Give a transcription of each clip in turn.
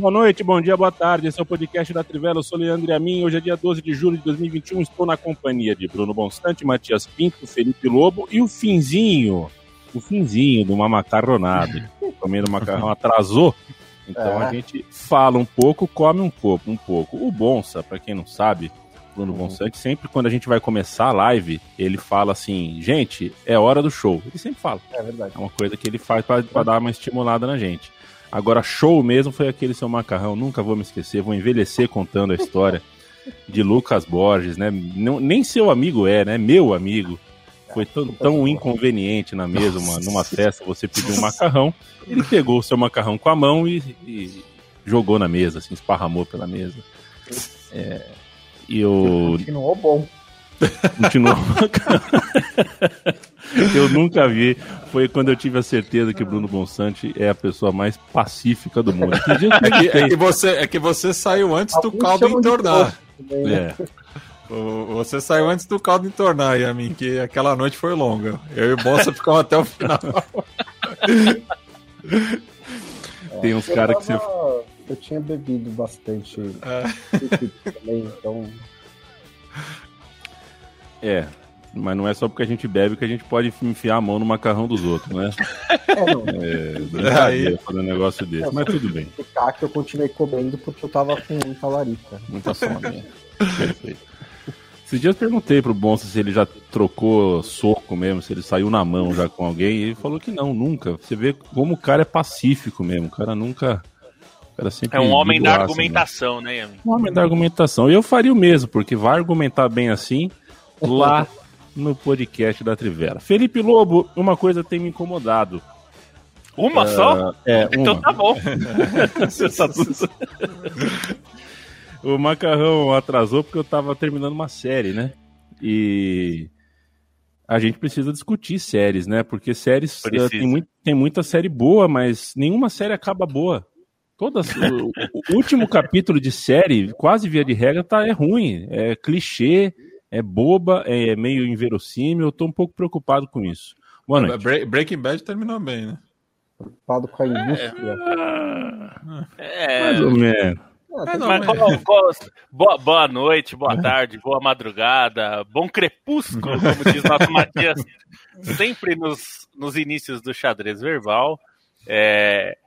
Boa noite, bom dia, boa tarde. Esse é o podcast da Trivela. Eu sou Leandro Amin. Hoje é dia 12 de julho de 2021. Estou na companhia de Bruno Bonstante, Matias Pinto, Felipe Lobo e o finzinho, o finzinho de uma macarronada. Comendo macarrão atrasou. Então É. a gente fala um pouco, come um pouco, um pouco. O Bonsa, para quem não sabe, Bruno Bonsante, sempre quando a gente vai começar a live, ele fala assim: gente, é hora do show. Ele sempre fala. É verdade. É uma coisa que ele faz pra dar uma estimulada na gente. Agora, show mesmo foi aquele seu macarrão, nunca vou me esquecer, vou envelhecer contando a história de Lucas Borges, né? Não, nem seu amigo é, né? Meu amigo. Foi tão, tão inconveniente na mesa, uma- numa festa, você pediu um macarrão, ele pegou o seu macarrão com a mão e, e jogou na mesa, assim, esparramou pela mesa. É, e eu Continuou bom. continuou Eu nunca vi. Foi quando eu tive a certeza que Bruno Bonsante é a pessoa mais pacífica do mundo. Que dia que É que, é que você, é que você saiu antes do caldo entornar. né? É. Você saiu antes do caldo entornar, Yamin, que aquela noite foi longa. Eu e o Bolsa ficamos até o final. Tem uns caras que você. Eu tinha bebido bastante É. líquido também, então. É. Mas não é só porque a gente bebe que a gente pode enfiar a mão no macarrão dos outros, né? É, não. É, brincadeira fazer um negócio desse. É, Mas tudo bem. Ficar que eu continuei comendo porque eu tava com muita larica. Muita fome. Perfeito. Esses dias eu perguntei pro Bonsa se ele já trocou soco mesmo, se ele saiu na mão já com alguém, e ele falou que não, nunca. Você vê como o cara é pacífico mesmo, o cara nunca. O cara sempre É um homem da o né? argumentação, né, Yami? Um homem da argumentação. E eu faria o mesmo, porque vai argumentar bem assim lá no podcast da Trivela. Felipe Lobo, uma coisa tem me incomodado. Uma só? É, Então uma. tá bom. Tá o macarrão atrasou porque eu tava terminando uma série, né? E a gente precisa discutir séries, né? Porque séries eh, tem, muito, tem muita série boa, mas nenhuma série acaba boa. Todas, o, o último capítulo de série, quase via de regra, tá, é ruim. É clichê, é boba, é meio inverossímil. Eu tô um pouco preocupado com isso. Boa noite. Bre- Breaking Bad terminou bem, né? Preocupado com a indústria. É. Mais ou menos. Ah, não, Mas mas- qual- qual- boa, boa noite, boa tarde, boa madrugada, bom crepúsculo, como diz nosso Matias, sempre nos, nos inícios do xadrez verbal. É,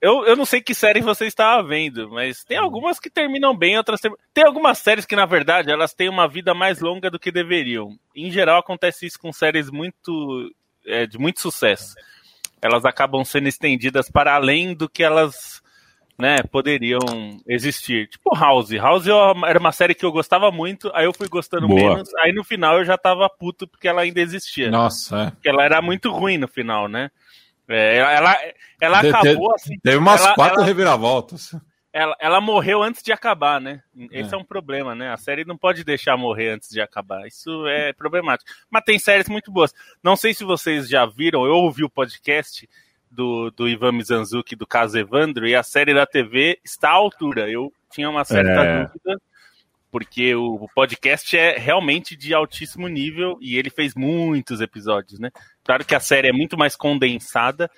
eu, eu não sei que série você estava vendo, mas tem algumas que terminam bem, outras term- tem algumas séries que na verdade elas têm uma vida mais longa do que deveriam. Em geral acontece isso com séries muito é, de muito sucesso. Elas acabam sendo estendidas para além do que elas né, poderiam existir. Tipo House. House era uma série que eu gostava muito, aí eu fui gostando Boa. menos, aí no final eu já tava puto porque ela ainda existia. Nossa, é. Porque ela era muito ruim no final, né? É, ela, ela, te- acabou assim. Teve umas Ela- quatro ela- reviravoltas. Ela, ela morreu antes de acabar, né? Esse é. É. um problema, né? A série não pode deixar morrer antes de acabar. Isso é problemático. Mas tem séries muito boas. Não sei se vocês já viram, eu ouvi o podcast do, do Ivan Mizanzuki do caso Evandro e a série da TV está à altura. Eu tinha uma certa É. dúvida, porque o podcast é realmente de altíssimo nível e ele fez muitos episódios, né? Claro que a série é muito mais condensada,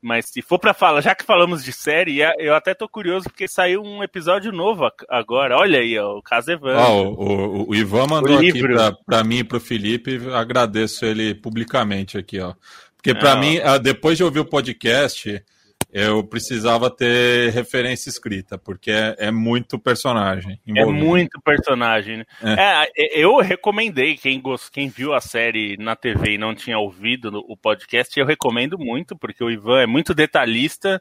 mas se for pra falar, já que falamos de série, é- eu até tô curioso porque saiu um episódio novo agora. Olha aí, ó, o caso Evandro. Ó, o, o- o Ivan mandou O aqui pra mim e pro Felipe, agradeço ele publicamente aqui, ó. Porque pra Ah. mim, ah, depois de ouvir o podcast, eu precisava ter referência escrita, porque é, é muito personagem. É envolvido. muito personagem, né? É, eu recomendei, quem, gos- quem viu a série na TV e não tinha ouvido o podcast, eu recomendo muito, porque o Ivan é muito detalhista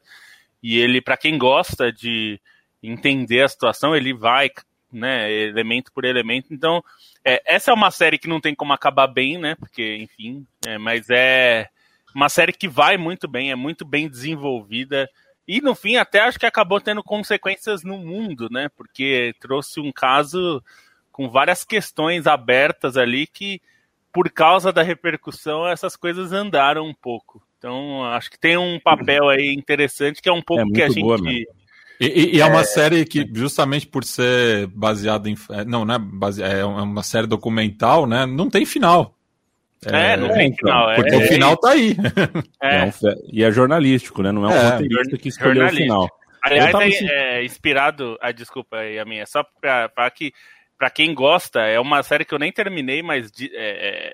e ele, pra quem gosta de entender a situação, ele vai, né, elemento por elemento. Então, É, essa é uma série que não tem como acabar bem, né? Porque, enfim, é, mas é uma série que vai muito bem, é muito bem desenvolvida. E no fim, até acho que acabou tendo consequências no mundo, né? Porque trouxe um caso com várias questões abertas ali que, por causa da repercussão, essas coisas andaram um pouco. Então, acho que tem um papel aí interessante que é um pouco É que a boa, gente. mesmo. E, e- é uma série que, justamente por ser baseada em. é, Não, não é, base, é uma série documental, né? Não tem final. É, não é, tem então, final. É, Porque o final tá aí. é. É um fe- E é jornalístico, né? Não é um É, roteirista que escolheu o final. Aliás, tava é, assim- é inspirado. Ah, desculpa aí a minha. Só pra, pra que. Pra quem gosta, é uma série que eu nem terminei, mas de- é, é,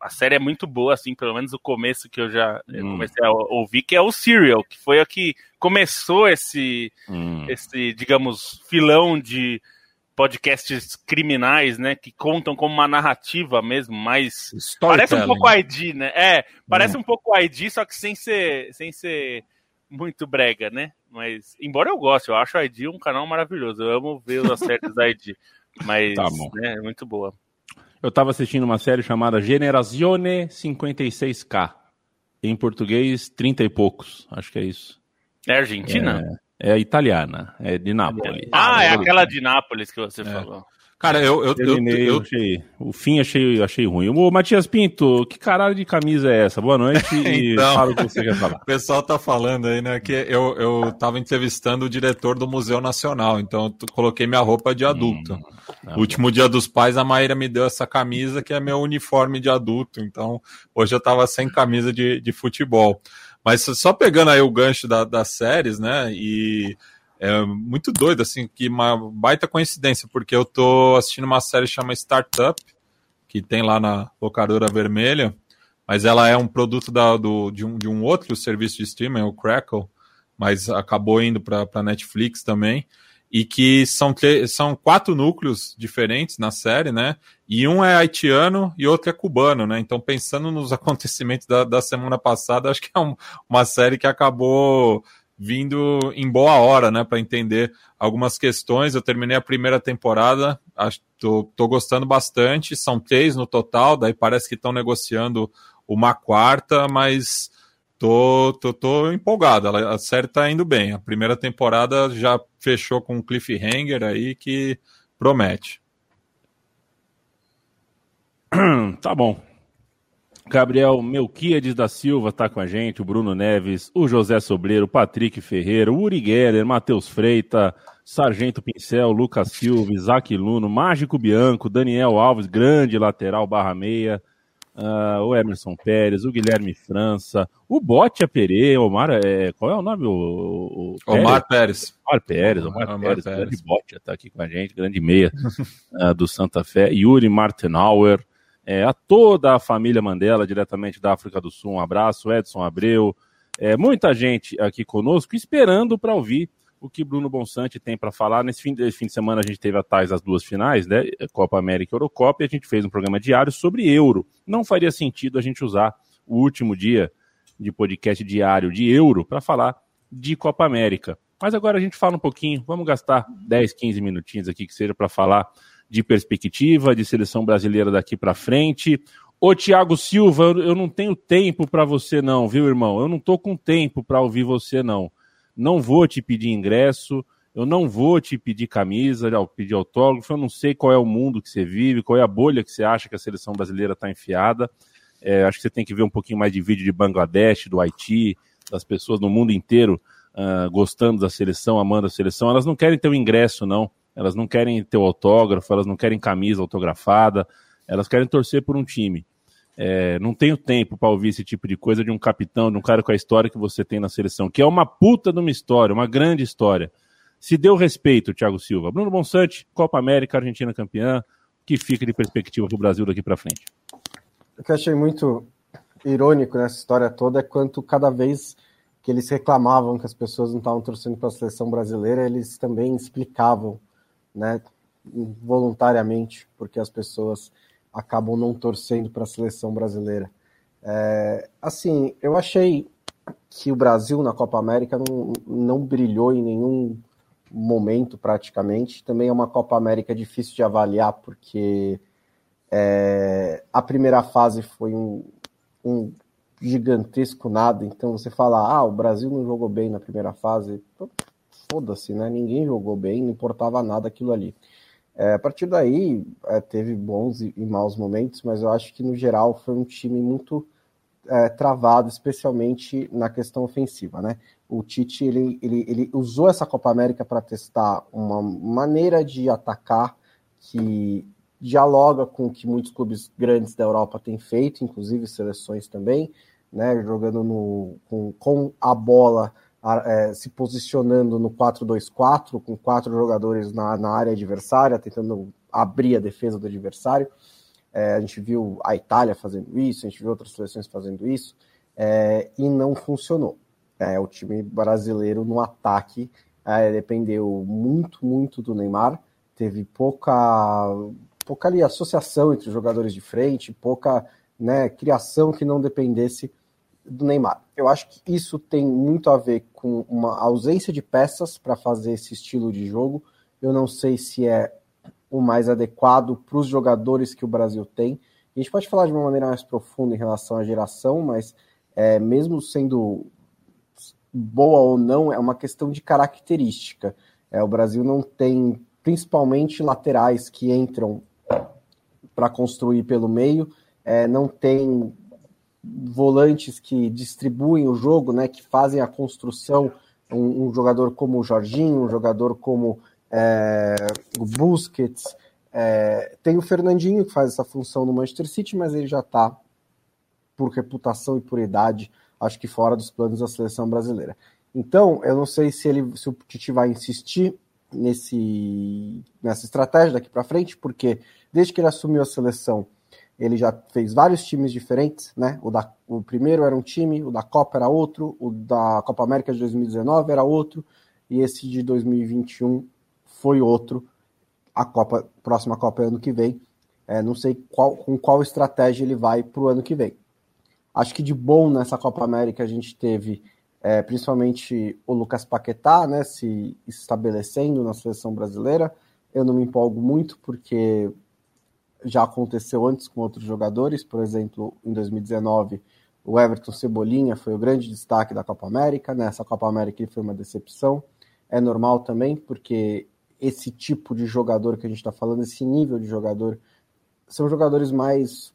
a série é muito boa, assim, pelo menos o começo que eu já eu Hum. comecei a ouvir, que é o Serial, que foi a que começou esse, Hum. esse, digamos, filão de podcasts criminais, né, que contam como uma narrativa mesmo, mas parece um pouco ID, né? É, parece um pouco ID, só que sem ser, sem ser muito brega, né? Mas, embora eu goste, eu acho o ID um canal maravilhoso. Eu amo ver as séries da ID. Mas, Tá bom. né, é muito boa. Eu tava assistindo uma série chamada Generazione 56K. Em português, 30 e poucos. Acho que é isso. É Argentina? É italiana, é de Nápoles. Ah, é aquela de Nápoles que você falou. Cara, eu, eu, eu, Terminei, eu eu, achei, o fim achei, achei ruim. Ô, Matias Pinto, que caralho de camisa é essa? Boa noite e Então. fala o que você quer falar. O pessoal tá falando aí, né, que eu, eu tava entrevistando o diretor do Museu Nacional, então eu coloquei minha roupa de adulto. tá Último dia dos pais, a Maíra me deu essa camisa que é meu uniforme de adulto, então hoje eu tava sem camisa de, de futebol. Mas só pegando aí o gancho da- das séries, né, e é muito doido, assim, que uma baita coincidência, porque eu tô assistindo uma série chamada Startup, que tem lá na locadora vermelha, mas ela é um produto da- do, de, um, de um outro serviço de streaming, o Crackle, mas acabou indo para Netflix também, e que são, são quatro núcleos diferentes na série, né? E um é haitiano e outro é cubano, né? Então, pensando nos acontecimentos da, da semana passada, acho que é um- uma série que acabou vindo em boa hora, né? Para entender algumas questões. Eu terminei a primeira temporada, acho, tô, tô gostando bastante. São três no total, daí parece que estão negociando uma quarta, mas tô, tô, tô empolgado. A série tá indo bem. A primeira temporada já fechou com um cliffhanger aí que promete. Tá bom. Gabriel Melquiades da Silva tá com a gente, o Bruno Neves, o José Sobreiro, o Patrick Ferreira, o Uri Geller, Matheus Freita, Sargento Pincel, Lucas Silva, Isaac Luno, Mágico Bianco, Daniel Alves, grande lateral barra meia, ah, o Emerson Pérez, o Guilherme França, o Botia Pereira, Omar, é, qual é o nome? O, o, o Omar Pérez. Omar Pérez, Omar, Omar Pérez, Pérez. grande bote, tá aqui com a gente, grande meia ah, do Santa Fé, Yuri Martenauer, é, a toda a família Mandela, diretamente da África do Sul, um abraço, Edson Abreu, é, muita gente aqui conosco, esperando para ouvir o que Bruno Bonsante tem para falar. Nesse fim, de, fim de semana a gente teve a tais as duas finais, né? Copa América e Eurocopa, e a gente fez um programa diário sobre euro. Não faria sentido a gente usar o último dia de podcast diário de euro para falar de Copa América. Mas agora a gente fala um pouquinho, vamos gastar 10, 15 minutinhos aqui que seja para falar de perspectiva, de seleção brasileira daqui para frente. Ô Tiago Silva, eu não tenho tempo para você não, viu, irmão? Eu não tô com tempo para ouvir você não. Não vou te pedir ingresso, eu não vou te pedir camisa, pedir autógrafo, eu não sei qual é o mundo que você vive, qual é a bolha que você acha que a seleção brasileira está enfiada. É, acho que você tem que ver um pouquinho mais de vídeo de Bangladesh, do Haiti, das pessoas no mundo inteiro ah, gostando da seleção, amando a seleção. Elas não querem ter o ingresso, não. Elas não querem ter o autógrafo, elas não querem camisa autografada, elas querem torcer por um time. É, não tenho tempo para ouvir esse tipo de coisa de um capitão, de um cara com a história que você tem na seleção, que é uma puta de uma história, uma grande história. Se deu respeito, Thiago Silva. Bruno Bonsante, Copa América, Argentina campeã, que fica de perspectiva para o Brasil daqui para frente. O que eu achei muito irônico nessa história toda é quanto cada vez que eles reclamavam que as pessoas não estavam torcendo para a seleção brasileira, eles também explicavam, né, voluntariamente, porque as pessoas acabam não torcendo para a seleção brasileira. É, assim, eu achei que o Brasil na Copa América não, não brilhou em nenhum momento praticamente. Também é uma Copa América difícil de avaliar, porque É, a primeira fase foi um, um, gigantesco nada, então você fala, ah, o Brasil não jogou bem na primeira fase, foda-se, né? Ninguém jogou bem, não importava nada aquilo ali. É, a partir daí, é, teve bons e, e, maus momentos, mas eu acho que no geral foi um time muito é, travado, especialmente na questão ofensiva, né? O Tite ele, ele, ele usou essa Copa América para testar uma maneira de atacar que dialoga com o que muitos clubes grandes da Europa têm feito, inclusive seleções também, né? Jogando no, com, com a bola é, se posicionando no 4-2-4, com quatro jogadores na, na área adversária, tentando abrir a defesa do adversário. É, a gente viu a Itália fazendo isso, a gente viu outras seleções fazendo isso, é, e não funcionou. É, o time brasileiro no ataque é, dependeu muito, muito do Neymar, teve pouca, pouca ali, associação entre os jogadores de frente, pouca né, criação que não dependesse do Neymar. Eu acho que isso tem muito a ver com uma ausência de peças para fazer esse estilo de jogo. Eu não sei se é o mais adequado para os jogadores que o Brasil tem. A gente pode falar de uma maneira mais profunda em relação à geração, mas é, mesmo sendo boa ou não, é uma questão de característica. É, o Brasil não tem, principalmente laterais que entram para construir pelo meio, é, não tem volantes que distribuem o jogo, né, que fazem a construção, um, um jogador como o Jorginho, um jogador como é, o Busquets, é, tem o Fernandinho que faz essa função no Manchester City, mas ele já está por reputação e por idade, acho que fora dos planos da seleção brasileira. Então, eu não sei se ele, se o Tite vai insistir nesse, nessa estratégia daqui para frente, porque desde que ele assumiu a seleção, ele já fez vários times diferentes, né? O, da, o primeiro era um time, o da Copa era outro, o da Copa América de 2019 era outro, e esse de 2021 foi outro. A Copa, próxima Copa é ano que vem. É, não sei qual, com qual estratégia ele vai para o ano que vem. Acho que de bom nessa Copa América a gente teve é, principalmente o Lucas Paquetá, né, se estabelecendo na seleção brasileira. Eu não me empolgo muito porque já aconteceu antes com outros jogadores, por exemplo, em 2019, o Everton Cebolinha foi o grande destaque da Copa América, nessa Copa América ele foi uma decepção. É normal também, porque esse tipo de jogador que a gente está falando, esse nível de jogador, são jogadores mais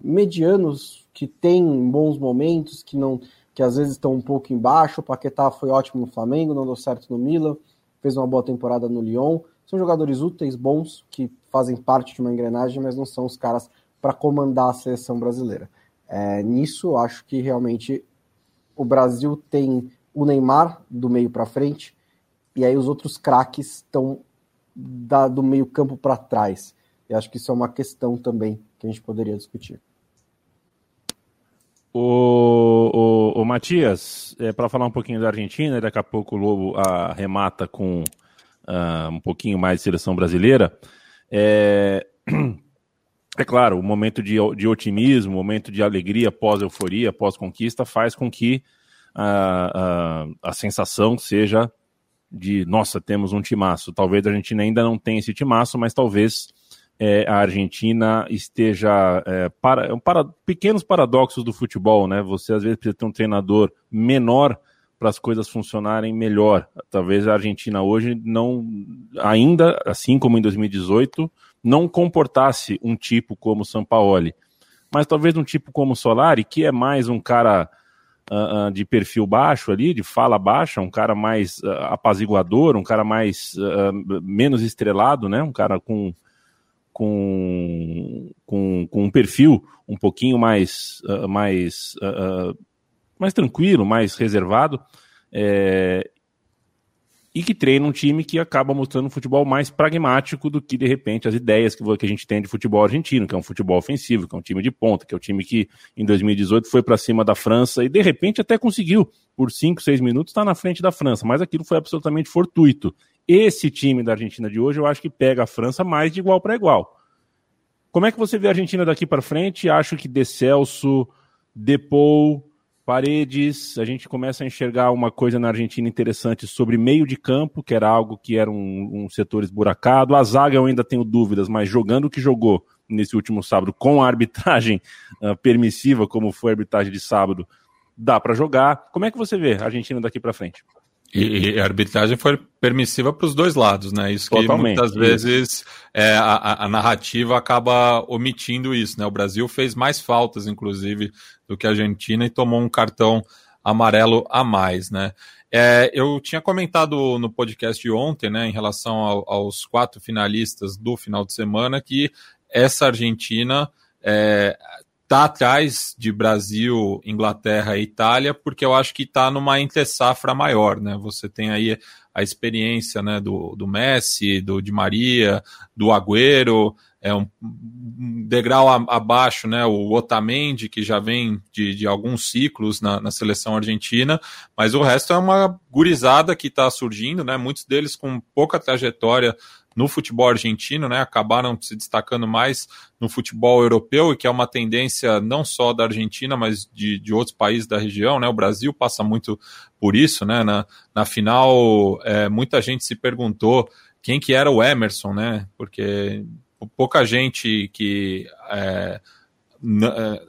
medianos, que têm bons momentos, que não que às vezes estão um pouco embaixo. O Paquetá foi ótimo no Flamengo, não deu certo no Milan, fez uma boa temporada no Lyon. São jogadores úteis, bons, que fazem parte de uma engrenagem, mas não são os caras para comandar a seleção brasileira. É, nisso, acho que realmente o Brasil tem o Neymar do meio para frente, e aí os outros craques estão do meio campo para trás. E acho que isso é uma questão também que a gente poderia discutir. O, o, o Matias, é, para falar um pouquinho da Argentina, daqui a pouco o Lobo arremata com uh, um pouquinho mais de seleção brasileira, é, é claro, o momento de, de otimismo, o momento de alegria pós-euforia, pós-conquista, faz com que a, a, a sensação seja de, nossa, temos um timaço. Talvez a Argentina ainda não tenha esse timaço, mas talvez é, a Argentina esteja é, para, é para pequenos paradoxos do futebol, né? Você às vezes precisa ter um treinador menor para as coisas funcionarem melhor. Talvez a Argentina hoje não, ainda, assim como em 2018, não comportasse um tipo como Sampaoli. Mas talvez um tipo como Solari, que é mais um cara uh, uh, de perfil baixo ali, de fala baixa, um cara mais uh, apaziguador, um cara mais menos estrelado, né? Um cara com com, com, um perfil um pouquinho mais, mais mais tranquilo, mais reservado, é, e que treina um time que acaba mostrando um futebol mais pragmático do que, de repente, as ideias que, que a gente tem de futebol argentino, que é um futebol ofensivo, que é um time de ponta, que é o um time que em 2018 foi para cima da França e, de repente, até conseguiu, por 5, 6 minutos, estar tá na frente da França, mas aquilo foi absolutamente fortuito. Esse time da Argentina de hoje, eu acho que pega a França mais de igual para igual. Como é que você vê a Argentina daqui para frente? Acho que De Celso, Depou, Paredes, a gente começa a enxergar uma coisa na Argentina interessante sobre meio de campo, que era algo que era um, um setor esburacado. A zaga eu ainda tenho dúvidas, mas jogando o que jogou, nesse último sábado com a arbitragem uh, permissiva, como foi a arbitragem de sábado, dá para jogar. Como é que você vê a Argentina daqui para frente? E, a arbitragem foi permissiva para os dois lados, né? Isso que Totalmente, muitas vezes é, a, a, narrativa acaba omitindo isso, né? O Brasil fez mais faltas, inclusive, do que a Argentina e tomou um cartão amarelo a mais, né? É, eu tinha comentado no podcast de ontem, né, em relação ao, aos quatro finalistas do final de semana, que essa Argentina é, tá atrás de Brasil, Inglaterra e Itália, porque eu acho que está numa entre-safra maior, né? Você tem aí a experiência né, do, do Messi, do Di Maria, do Agüero, é um degrau abaixo, né? O Otamendi, que já vem de, de alguns ciclos na, na, seleção argentina, mas o resto é uma gurizada que está surgindo, né? Muitos deles com pouca trajetória no futebol argentino, né, acabaram se destacando mais no futebol europeu, e que é uma tendência não só da Argentina, mas de, de outros países da região, né, o Brasil passa muito por isso, né, na, na final é, muita gente se perguntou quem que era o Emerson, né, porque pouca gente que é, é,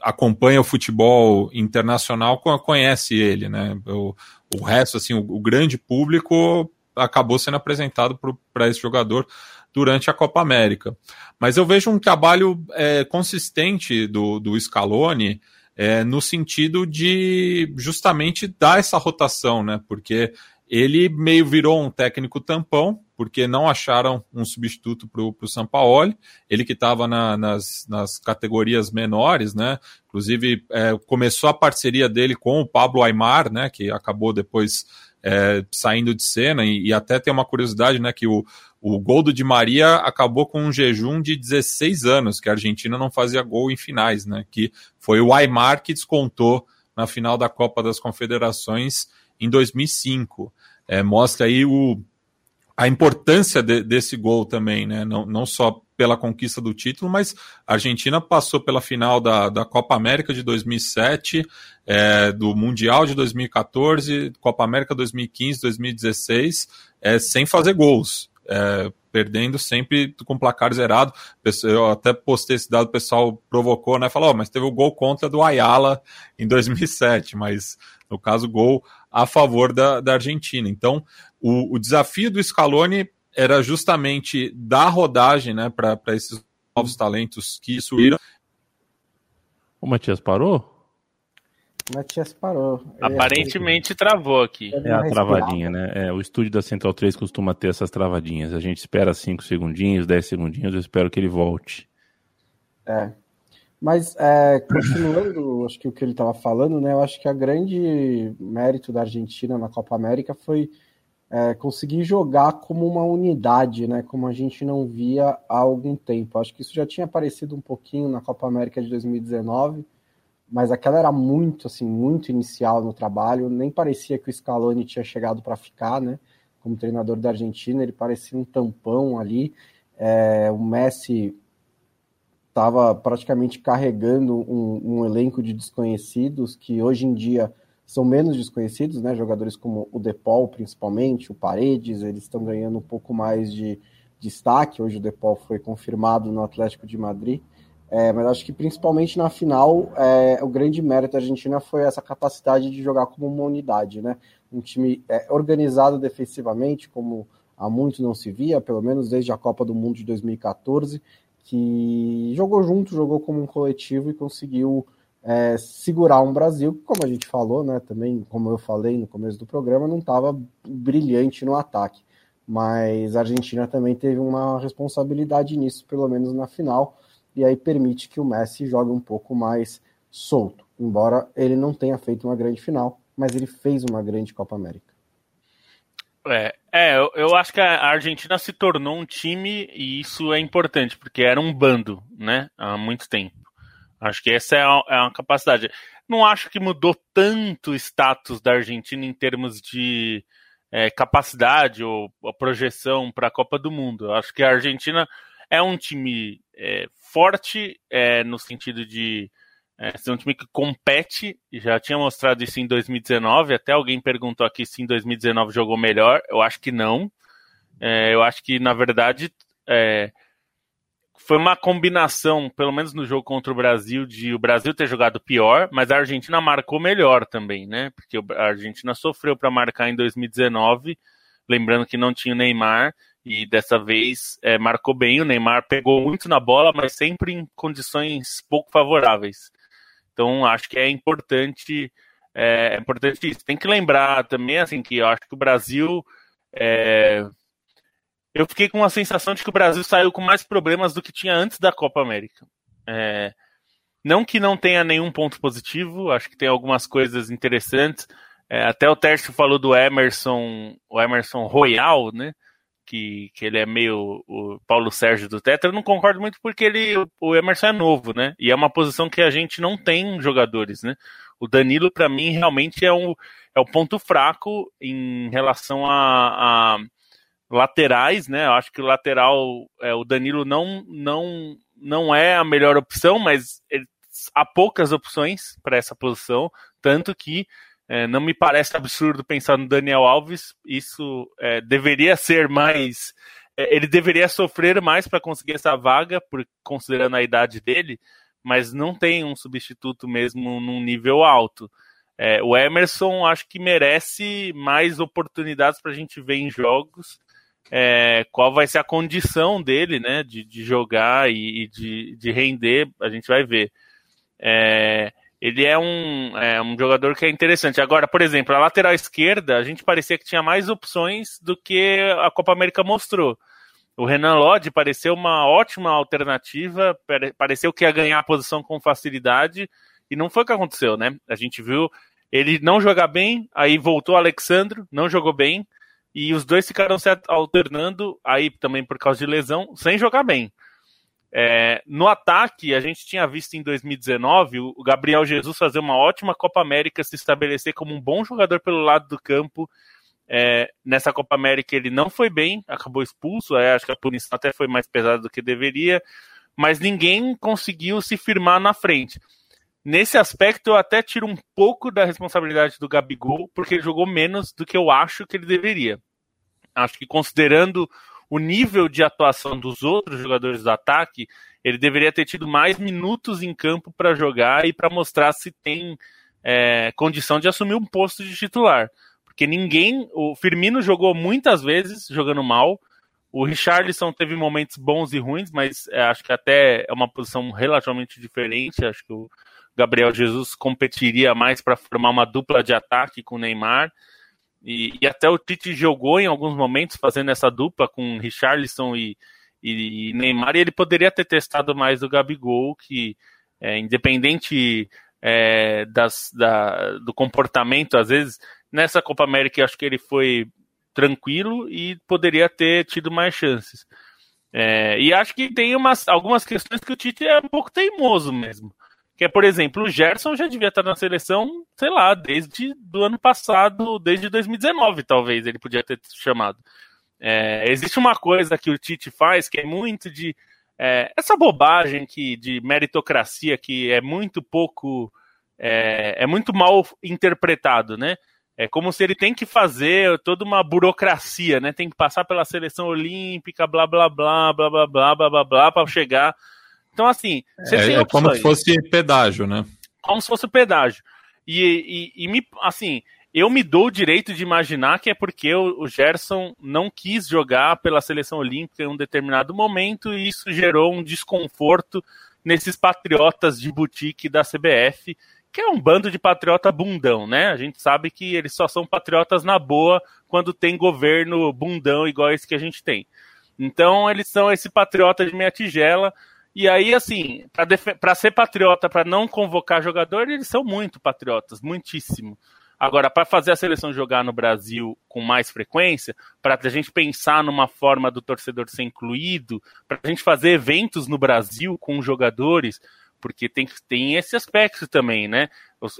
acompanha o futebol internacional conhece ele, né, o, o resto, assim, o, o grande público acabou sendo apresentado para esse jogador durante a Copa América. Mas eu vejo um trabalho é, consistente do, do Scaloni é, no sentido de justamente dar essa rotação, né? Porque ele meio virou um técnico tampão, porque não acharam um substituto para o Sampaoli, ele que estava na, nas, nas categorias menores, né? Inclusive é, começou a parceria dele com o Pablo Aymar, né? Que acabou depois é, saindo de cena, e, e, até tem uma curiosidade, né, que o, o gol do Di Maria acabou com um jejum de 16 anos, que a Argentina não fazia gol em finais, né, que foi o Aymar que descontou na final da Copa das Confederações em 2005. É, mostra aí o, a importância de, desse gol também, né, não, não só pela conquista do título, mas a Argentina passou pela final da, da Copa América de 2007, é, do Mundial de 2014, Copa América 2015, 2016, é, sem fazer gols. É, perdendo sempre com placar zerado. Eu até postei esse dado, o pessoal provocou, né? Falou, oh, mas teve o gol contra do Ayala em 2007, mas no caso, gol a favor da, da Argentina. Então, o, o desafio do Scaloni era justamente dar rodagem né, para esses novos talentos que subiram. O Matias parou? O Matias parou. Aparentemente travou aqui. É a travadinha, né? É, o estúdio da Central 3 costuma ter essas travadinhas. A gente espera 5 segundinhos, 10 segundinhos, eu espero que ele volte. É. Mas, é, continuando, acho que o que ele estava falando, né? Eu acho que a grande mérito da Argentina na Copa América foi é, conseguir jogar como uma unidade, né? Como a gente não via há algum tempo. Acho que isso já tinha aparecido um pouquinho na Copa América de 2019, mas aquela era muito, assim, muito inicial no trabalho. Nem parecia que o Scaloni tinha chegado para ficar, né? Como treinador da Argentina, ele parecia um tampão ali. É, o Messi estava praticamente carregando um, um elenco de desconhecidos que hoje em dia são menos desconhecidos, né? Jogadores como o Depol, principalmente, o Paredes, eles estão ganhando um pouco mais de destaque. Hoje o Depol foi confirmado no Atlético de Madrid. É, mas acho que principalmente na final, é, o grande mérito da Argentina foi essa capacidade de jogar como uma unidade, né? Um time é, organizado defensivamente, como há muito não se via, pelo menos desde a Copa do Mundo de 2014, que jogou junto, jogou como um coletivo e conseguiu é, segurar um Brasil que, como a gente falou, né, também, como eu falei no começo do programa, não estava brilhante no ataque. Mas a Argentina também teve uma responsabilidade nisso, pelo menos na final, e aí permite que o Messi jogue um pouco mais solto. Embora ele não tenha feito uma grande final, mas ele fez uma grande Copa América. É, é eu, eu acho que a Argentina se tornou um time e isso é importante, porque era um bando, né, há muito tempo. Acho que essa é, é uma capacidade. Não acho que mudou tanto o status da Argentina em termos de é, capacidade ou projeção para a Copa do Mundo. Acho que a Argentina é um time é, forte é, no sentido de é, ser um time que compete. Já tinha mostrado isso em 2019. Até alguém perguntou aqui se em 2019 jogou melhor. Eu acho que não. É, eu acho que, na verdade, é, foi uma combinação, pelo menos no jogo contra o Brasil, de o Brasil ter jogado pior, mas a Argentina marcou melhor também, né? Porque a Argentina sofreu para marcar em 2019, lembrando que não tinha o Neymar, e dessa vez é, marcou bem. O Neymar pegou muito na bola, mas sempre em condições pouco favoráveis. Então acho que é importante, é, é importante isso. Tem que lembrar também assim que eu acho que o Brasil é, eu fiquei com a sensação de que o Brasil saiu com mais problemas do que tinha antes da Copa América. É, não que não tenha nenhum ponto positivo, acho que tem algumas coisas interessantes. É, até o Tércio falou do Emerson, o Emerson Royal, né? Que, que ele é meio o Paulo Sérgio do Tetra. Eu não concordo muito porque ele, o Emerson é novo, né? E é uma posição que a gente não tem jogadores, né? O Danilo, para mim, realmente é, um, é o ponto fraco em relação a, a laterais, né? Eu acho que o lateral, é, o Danilo não, não, não é a melhor opção, mas ele, há poucas opções para essa posição, tanto que é, não me parece absurdo pensar no Daniel Alves. Isso é, deveria ser mais. É, ele deveria sofrer mais para conseguir essa vaga, por, considerando a idade dele, mas não tem um substituto mesmo num nível alto. É, o Emerson acho que merece mais oportunidades para a gente ver em jogos é, qual vai ser a condição dele, né, de, de jogar e, e de, de, render, a gente vai ver. É, ele é um, é um jogador que é interessante. Agora, por exemplo, a lateral esquerda, a gente parecia que tinha mais opções do que a Copa América mostrou. O Renan Lodge pareceu uma ótima alternativa, pareceu que ia ganhar a posição com facilidade, e não foi o que aconteceu, né? A gente viu ele não jogar bem, aí voltou o Alexandro, não jogou bem, e os dois ficaram se alternando, aí também por causa de lesão, sem jogar bem. É, no ataque, a gente tinha visto em 2019 o Gabriel Jesus fazer uma ótima Copa América, se estabelecer como um bom jogador pelo lado do campo. É, nessa Copa América ele não foi bem, acabou expulso, é, acho que a punição até foi mais pesada do que deveria, mas ninguém conseguiu se firmar na frente. Nesse aspecto, eu até tiro um pouco da responsabilidade do Gabigol, porque ele jogou menos do que eu acho que ele deveria. Acho que considerando o nível de atuação dos outros jogadores do ataque, ele deveria ter tido mais minutos em campo para jogar e para mostrar se tem é, condição de assumir um posto de titular. Porque ninguém. O Firmino jogou muitas vezes jogando mal. O Richarlison teve momentos bons e ruins, mas é, acho que até é uma posição relativamente diferente. Acho que o Gabriel Jesus competiria mais para formar uma dupla de ataque com o Neymar. E, e, até o Tite jogou em alguns momentos fazendo essa dupla com Richarlison e, e, e Neymar, e ele poderia ter testado mais o Gabigol, que é, independente é, das, da, do comportamento, às vezes, nessa Copa América acho que ele foi tranquilo e poderia ter tido mais chances. É, e acho que tem umas, algumas questões que o Tite é um pouco teimoso mesmo. Que é, por exemplo, o Gerson já devia estar na seleção, sei lá, desde do ano passado, desde 2019, talvez, ele podia ter chamado. É, existe uma coisa que o Tite faz que é muito de. É, essa bobagem que, de meritocracia que é muito pouco. É, é muito mal interpretado, né? É como se ele tem que fazer toda uma burocracia, né? Tem que passar pela seleção olímpica, blá blá blá, blá blá blá, blá blá blá, para chegar então, assim, você é, tem É como se fosse pedágio, né? Como se fosse pedágio. E, e, e, me, assim, eu me dou o direito de imaginar que é porque o, o Gerson não quis jogar pela seleção olímpica em um determinado momento e isso gerou um desconforto nesses patriotas de boutique da CBF, que é um bando de patriota bundão, né? A gente sabe que eles só são patriotas na boa quando tem governo bundão igual esse que a gente tem. Então, eles são esse patriota de meia tigela e aí, assim, para ser patriota, para não convocar jogador, eles são muito patriotas, muitíssimo. Agora, para fazer a seleção jogar no Brasil com mais frequência, para a gente pensar numa forma do torcedor ser incluído, para a gente fazer eventos no Brasil com jogadores, porque tem, tem esse aspecto também, né?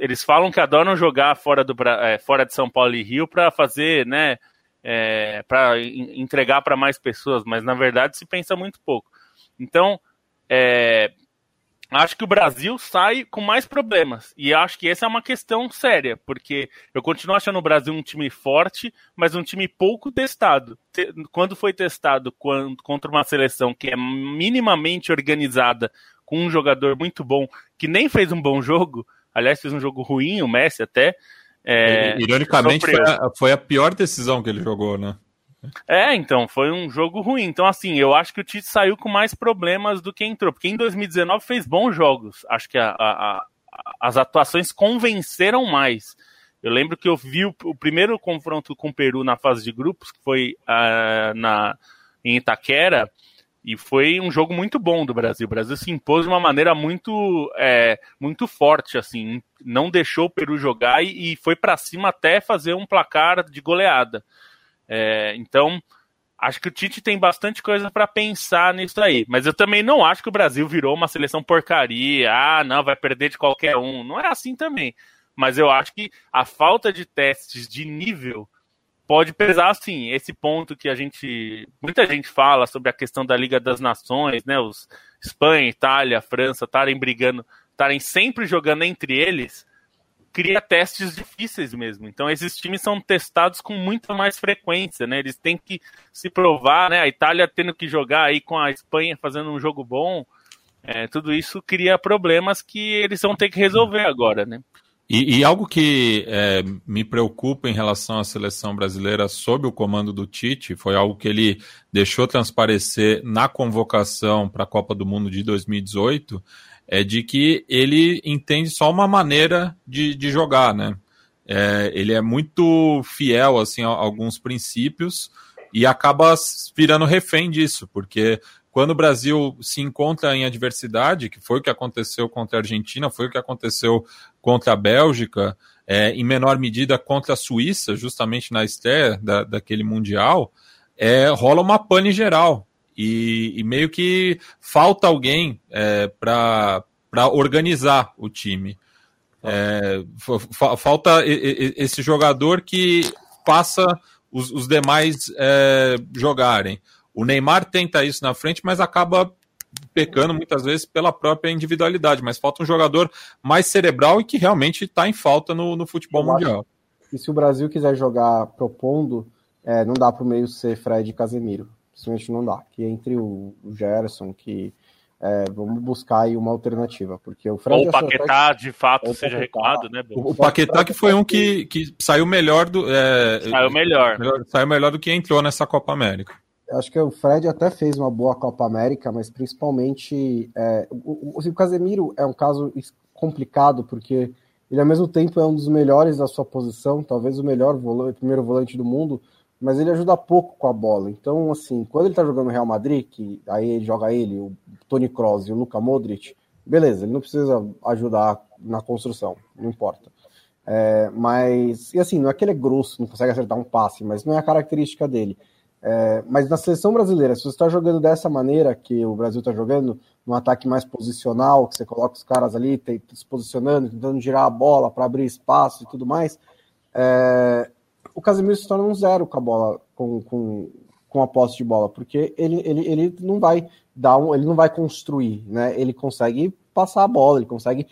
Eles falam que adoram jogar fora, do, é, fora de São Paulo e Rio para fazer, né? É, para entregar para mais pessoas, mas na verdade se pensa muito pouco. Então, é, acho que o Brasil sai com mais problemas. E acho que essa é uma questão séria, porque eu continuo achando o Brasil um time forte, mas um time pouco testado. Quando foi testado contra uma seleção que é minimamente organizada, com um jogador muito bom, que nem fez um bom jogo, aliás, fez um jogo ruim, o Messi até. É, Ironicamente, foi a, foi a pior decisão que ele jogou, né? É, então, foi um jogo ruim. Então, assim, eu acho que o Tite saiu com mais problemas do que entrou, porque em 2019 fez bons jogos. Acho que a, a, a, as atuações convenceram mais. Eu lembro que eu vi o, o, primeiro confronto com o Peru na fase de grupos, que foi uh, na, em Itaquera, e foi um jogo muito bom do Brasil. O Brasil se impôs de uma maneira muito, é, muito forte, assim, não deixou o Peru jogar e, e foi para cima até fazer um placar de goleada. É, então, acho que o Tite tem bastante coisa para pensar nisso aí. Mas eu também não acho que o Brasil virou uma seleção porcaria. Ah, não, vai perder de qualquer um. Não é assim também. Mas eu acho que a falta de testes de nível pode pesar sim. Esse ponto que a gente. Muita gente fala sobre a questão da Liga das Nações, né? Os Espanha, Itália, França estarem brigando, estarem sempre jogando entre eles cria testes difíceis mesmo. Então esses times são testados com muita mais frequência, né? Eles têm que se provar, né? A Itália tendo que jogar aí com a Espanha fazendo um jogo bom, é, tudo isso cria problemas que eles vão ter que resolver agora, né? E, e algo que é, me preocupa em relação à seleção brasileira sob o comando do Tite foi algo que ele deixou transparecer na convocação para a Copa do Mundo de 2018 é de que ele entende só uma maneira de, de jogar, né? É, ele é muito fiel assim a, alguns princípios e acaba virando refém disso, porque quando o Brasil se encontra em adversidade, que foi o que aconteceu contra a Argentina, foi o que aconteceu contra a Bélgica, é, em menor medida contra a Suíça, justamente na estreia da, daquele Mundial, é, rola uma pane geral. E, e meio que falta alguém é, para organizar o time. É, falta esse jogador que passa os, os demais é, jogarem. O Neymar tenta isso na frente, mas acaba pecando muitas vezes pela própria individualidade. Mas falta um jogador mais cerebral e que realmente está em falta no, no futebol Eu mundial. E se o Brasil quiser jogar propondo, é, não dá para o meio ser Fred e Casemiro simplesmente não dá. Que entre o, Gerson, que é, vamos buscar aí uma alternativa, porque o Fred... Ou o Paquetá, de fato, seja recuado, né? O, o Paquetá que foi um que, que saiu melhor do... É, saiu melhor. melhor. Saiu melhor do que entrou nessa Copa América. Acho que o Fred até fez uma boa Copa América, mas principalmente é, o, o, o Casemiro é um caso complicado, porque ele ao mesmo tempo é um dos melhores da sua posição, talvez o melhor volante, primeiro volante do mundo, mas ele ajuda pouco com a bola. Então, assim, quando ele tá jogando no Real Madrid, que aí joga ele, o Tony Kroos e o Luka Modric, beleza, ele não precisa ajudar na construção, não importa. É, mas, e assim, não é que ele é grosso, não consegue acertar um passe, mas não é a característica dele. É, mas na seleção brasileira, se você está jogando dessa maneira que o Brasil está jogando, num ataque mais posicional, que você coloca os caras ali se posicionando, tentando girar a bola para abrir espaço e tudo mais, é, o Casemiro se torna um zero com a bola, com, com, com a posse de bola, porque ele, ele, ele não vai dar um, ele não vai construir, né? Ele consegue passar a bola, ele consegue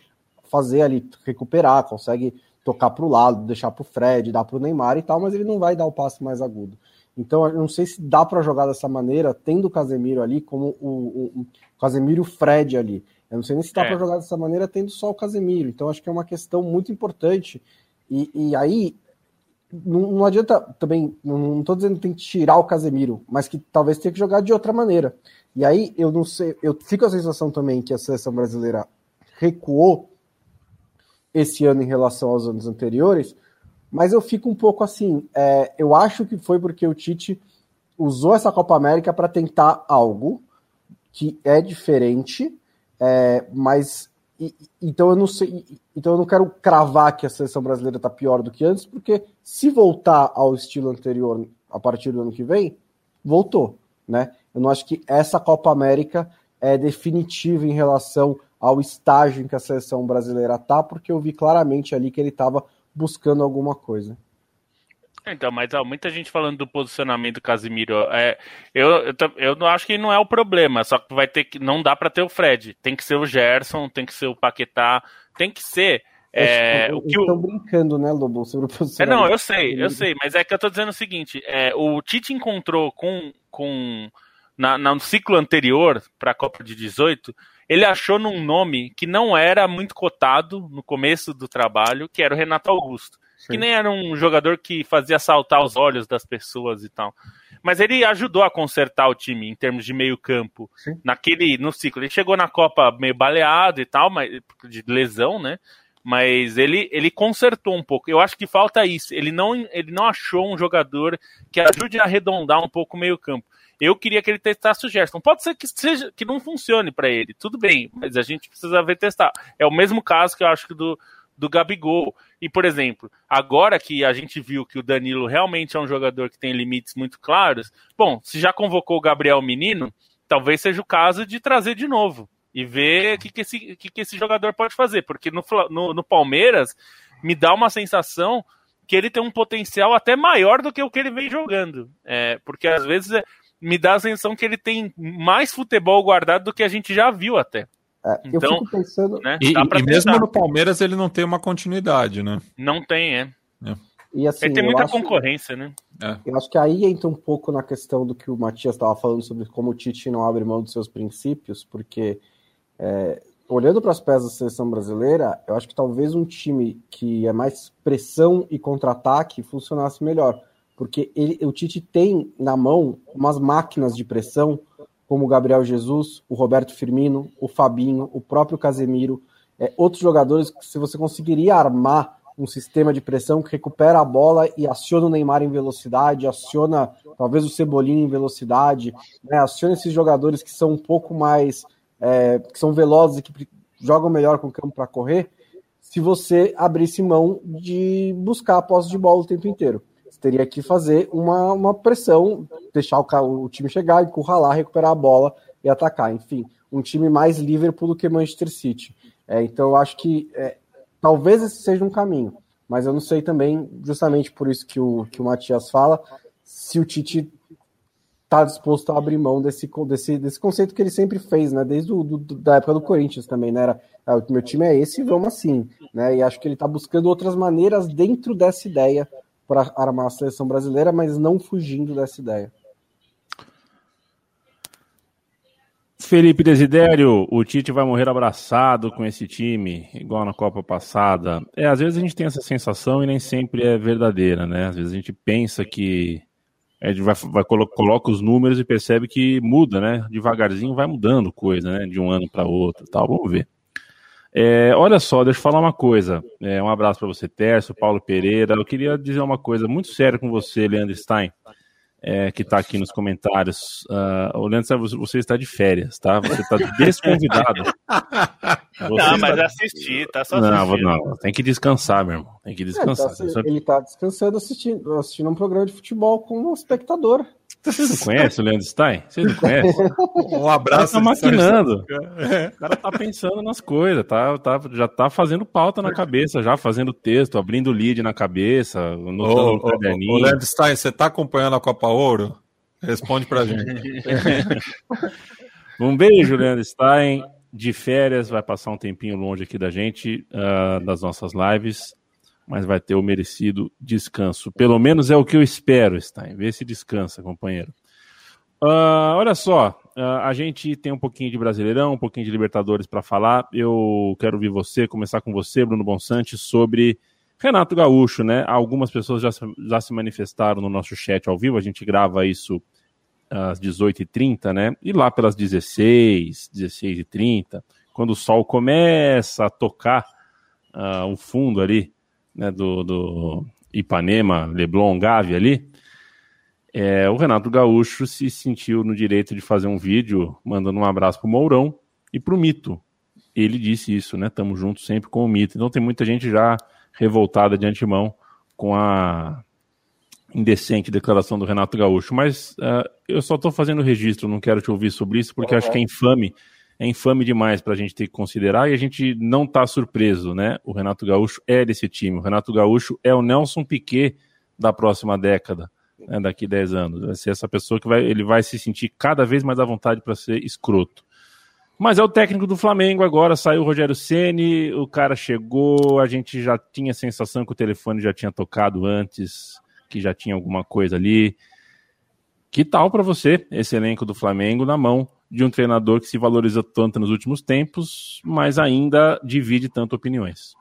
fazer ali, recuperar, consegue tocar para o lado, deixar para o Fred, dar para o Neymar e tal, mas ele não vai dar o passe mais agudo. Então, eu não sei se dá para jogar dessa maneira, tendo o Casemiro ali como o, o, o Casemiro Fred ali. Eu não sei nem se dá é. para jogar dessa maneira tendo só o Casemiro. Então, acho que é uma questão muito importante. E, e aí, não, não adianta também, não estou dizendo que tem que tirar o Casemiro, mas que talvez tenha que jogar de outra maneira. E aí eu não sei, eu fico a sensação também que a seleção brasileira recuou esse ano em relação aos anos anteriores, mas eu fico um pouco assim, é, eu acho que foi porque o Tite usou essa Copa América para tentar algo que é diferente, é, mas então eu não sei, então eu não quero cravar que a seleção brasileira está pior do que antes, porque se voltar ao estilo anterior a partir do ano que vem, voltou, né? Eu não acho que essa Copa América é definitiva em relação ao estágio em que a seleção brasileira tá, porque eu vi claramente ali que ele estava buscando alguma coisa. Então, mas ó, muita gente falando do posicionamento do Casimiro. É, eu, eu, eu não acho que não é o problema, só que vai ter que. Não dá para ter o Fred. Tem que ser o Gerson, tem que ser o Paquetá, tem que ser. É, o que Estão o... brincando, né, Lobo, sobre o posicionamento. É, não, eu sei, eu sei, mas é que eu tô dizendo o seguinte: é, o Tite encontrou com. com na, no ciclo anterior, para a Copa de 18, ele achou num nome que não era muito cotado no começo do trabalho, que era o Renato Augusto. Sim. Que nem era um jogador que fazia saltar os olhos das pessoas e tal. Mas ele ajudou a consertar o time em termos de meio campo Sim. naquele no ciclo. Ele chegou na Copa meio baleado e tal, mas de lesão, né? Mas ele, ele consertou um pouco. Eu acho que falta isso. Ele não, ele não achou um jogador que ajude a arredondar um pouco o meio campo. Eu queria que ele testasse o Gerson. Pode ser que seja que não funcione para ele, tudo bem, mas a gente precisa ver testar. É o mesmo caso que eu acho que do, do Gabigol. E, por exemplo, agora que a gente viu que o Danilo realmente é um jogador que tem limites muito claros, bom, se já convocou o Gabriel Menino, talvez seja o caso de trazer de novo e ver o que, que, esse, que, que esse jogador pode fazer. Porque no, no, no Palmeiras me dá uma sensação que ele tem um potencial até maior do que o que ele vem jogando. É, porque às vezes é, me dá a sensação que ele tem mais futebol guardado do que a gente já viu até. É, então, eu fico pensando. Né, e, e mesmo no Palmeiras ele não tem uma continuidade, né? Não tem, é. é. E, assim, ele tem muita concorrência, né? É. Eu acho que aí entra um pouco na questão do que o Matias estava falando sobre como o Tite não abre mão dos seus princípios, porque é, olhando para as peças da seleção brasileira, eu acho que talvez um time que é mais pressão e contra-ataque funcionasse melhor porque ele, o Tite tem na mão umas máquinas de pressão, como o Gabriel Jesus, o Roberto Firmino, o Fabinho, o próprio Casemiro, é, outros jogadores que se você conseguiria armar um sistema de pressão que recupera a bola e aciona o Neymar em velocidade, aciona talvez o Cebolinha em velocidade, né, aciona esses jogadores que são um pouco mais, é, que são velozes e que jogam melhor com o campo para correr, se você abrisse mão de buscar a posse de bola o tempo inteiro teria que fazer uma, uma pressão, deixar o, o time chegar, encurralar, recuperar a bola e atacar. Enfim, um time mais Liverpool do que Manchester City. É, então eu acho que é, talvez esse seja um caminho, mas eu não sei também, justamente por isso que o, que o Matias fala, se o Tite está disposto a abrir mão desse, desse, desse conceito que ele sempre fez, né? Desde o, da época do Corinthians também, né? Era, ah, o meu time é esse, vamos assim, né? E acho que ele está buscando outras maneiras dentro dessa ideia para armar a seleção brasileira, mas não fugindo dessa ideia. Felipe Desidério, o Tite vai morrer abraçado com esse time, igual na Copa passada. É, às vezes a gente tem essa sensação e nem sempre é verdadeira, né? Às vezes a gente pensa que é, vai, vai coloca os números e percebe que muda, né? Devagarzinho vai mudando coisa, né? De um ano para outro, tal. Vamos ver. É, olha só, deixa eu falar uma coisa. É, um abraço para você, Tércio, Paulo Pereira. Eu queria dizer uma coisa muito séria com você, Leandro Stein, é, que está aqui nos comentários. Uh, Leandro, você está de férias, tá? Você está desconvidado. Você não, mas está... assisti, tá só não, não, tem que descansar, meu irmão. Tem que descansar. ele está descansando assistindo, assistindo um programa de futebol com um espectador. Vocês não conhecem o Leandro Stein? Vocês não conhecem? Um abraço. O cara tá maquinando. O cara tá pensando nas coisas, tá, tá, já tá fazendo pauta na cabeça, já fazendo texto, abrindo lead na cabeça, anotando no caderninho. Ô, Leandro Stein, você tá acompanhando a Copa Ouro? Responde pra gente. um beijo, Leandro Stein. De férias, vai passar um tempinho longe aqui da gente, uh, das nossas lives mas vai ter o merecido descanso. Pelo menos é o que eu espero, Stein. Vê se descansa, companheiro. Uh, olha só, uh, a gente tem um pouquinho de Brasileirão, um pouquinho de Libertadores para falar. Eu quero ouvir você, começar com você, Bruno Bonsante, sobre Renato Gaúcho, né? Algumas pessoas já, já se manifestaram no nosso chat ao vivo, a gente grava isso às 18h30, né? E lá pelas 16, 16h30, quando o sol começa a tocar uh, o fundo ali né, do, do Ipanema, Leblon, Gávea ali, é, o Renato Gaúcho se sentiu no direito de fazer um vídeo mandando um abraço pro Mourão e pro Mito. Ele disse isso, né? Tamo juntos sempre com o Mito. Então tem muita gente já revoltada de antemão com a indecente declaração do Renato Gaúcho. Mas uh, eu só estou fazendo registro, não quero te ouvir sobre isso, porque uhum. acho que é infame é infame demais para a gente ter que considerar e a gente não está surpreso, né? O Renato Gaúcho é desse time. O Renato Gaúcho é o Nelson Piquet da próxima década, né, daqui 10 anos. Vai ser essa pessoa que vai, ele vai se sentir cada vez mais à vontade para ser escroto. Mas é o técnico do Flamengo agora, saiu o Rogério Ceni, o cara chegou, a gente já tinha a sensação que o telefone já tinha tocado antes, que já tinha alguma coisa ali. Que tal para você esse elenco do Flamengo na mão de um treinador que se valoriza tanto nos últimos tempos, mas ainda divide tanto opiniões?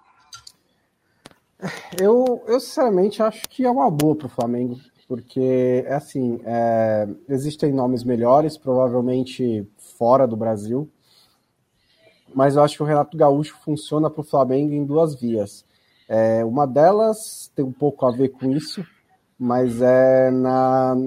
Eu, eu sinceramente acho que é uma boa para o Flamengo, porque é assim, é, existem nomes melhores, provavelmente fora do Brasil, mas eu acho que o Renato Gaúcho funciona para o Flamengo em duas vias. É, uma delas tem um pouco a ver com isso, mas é na,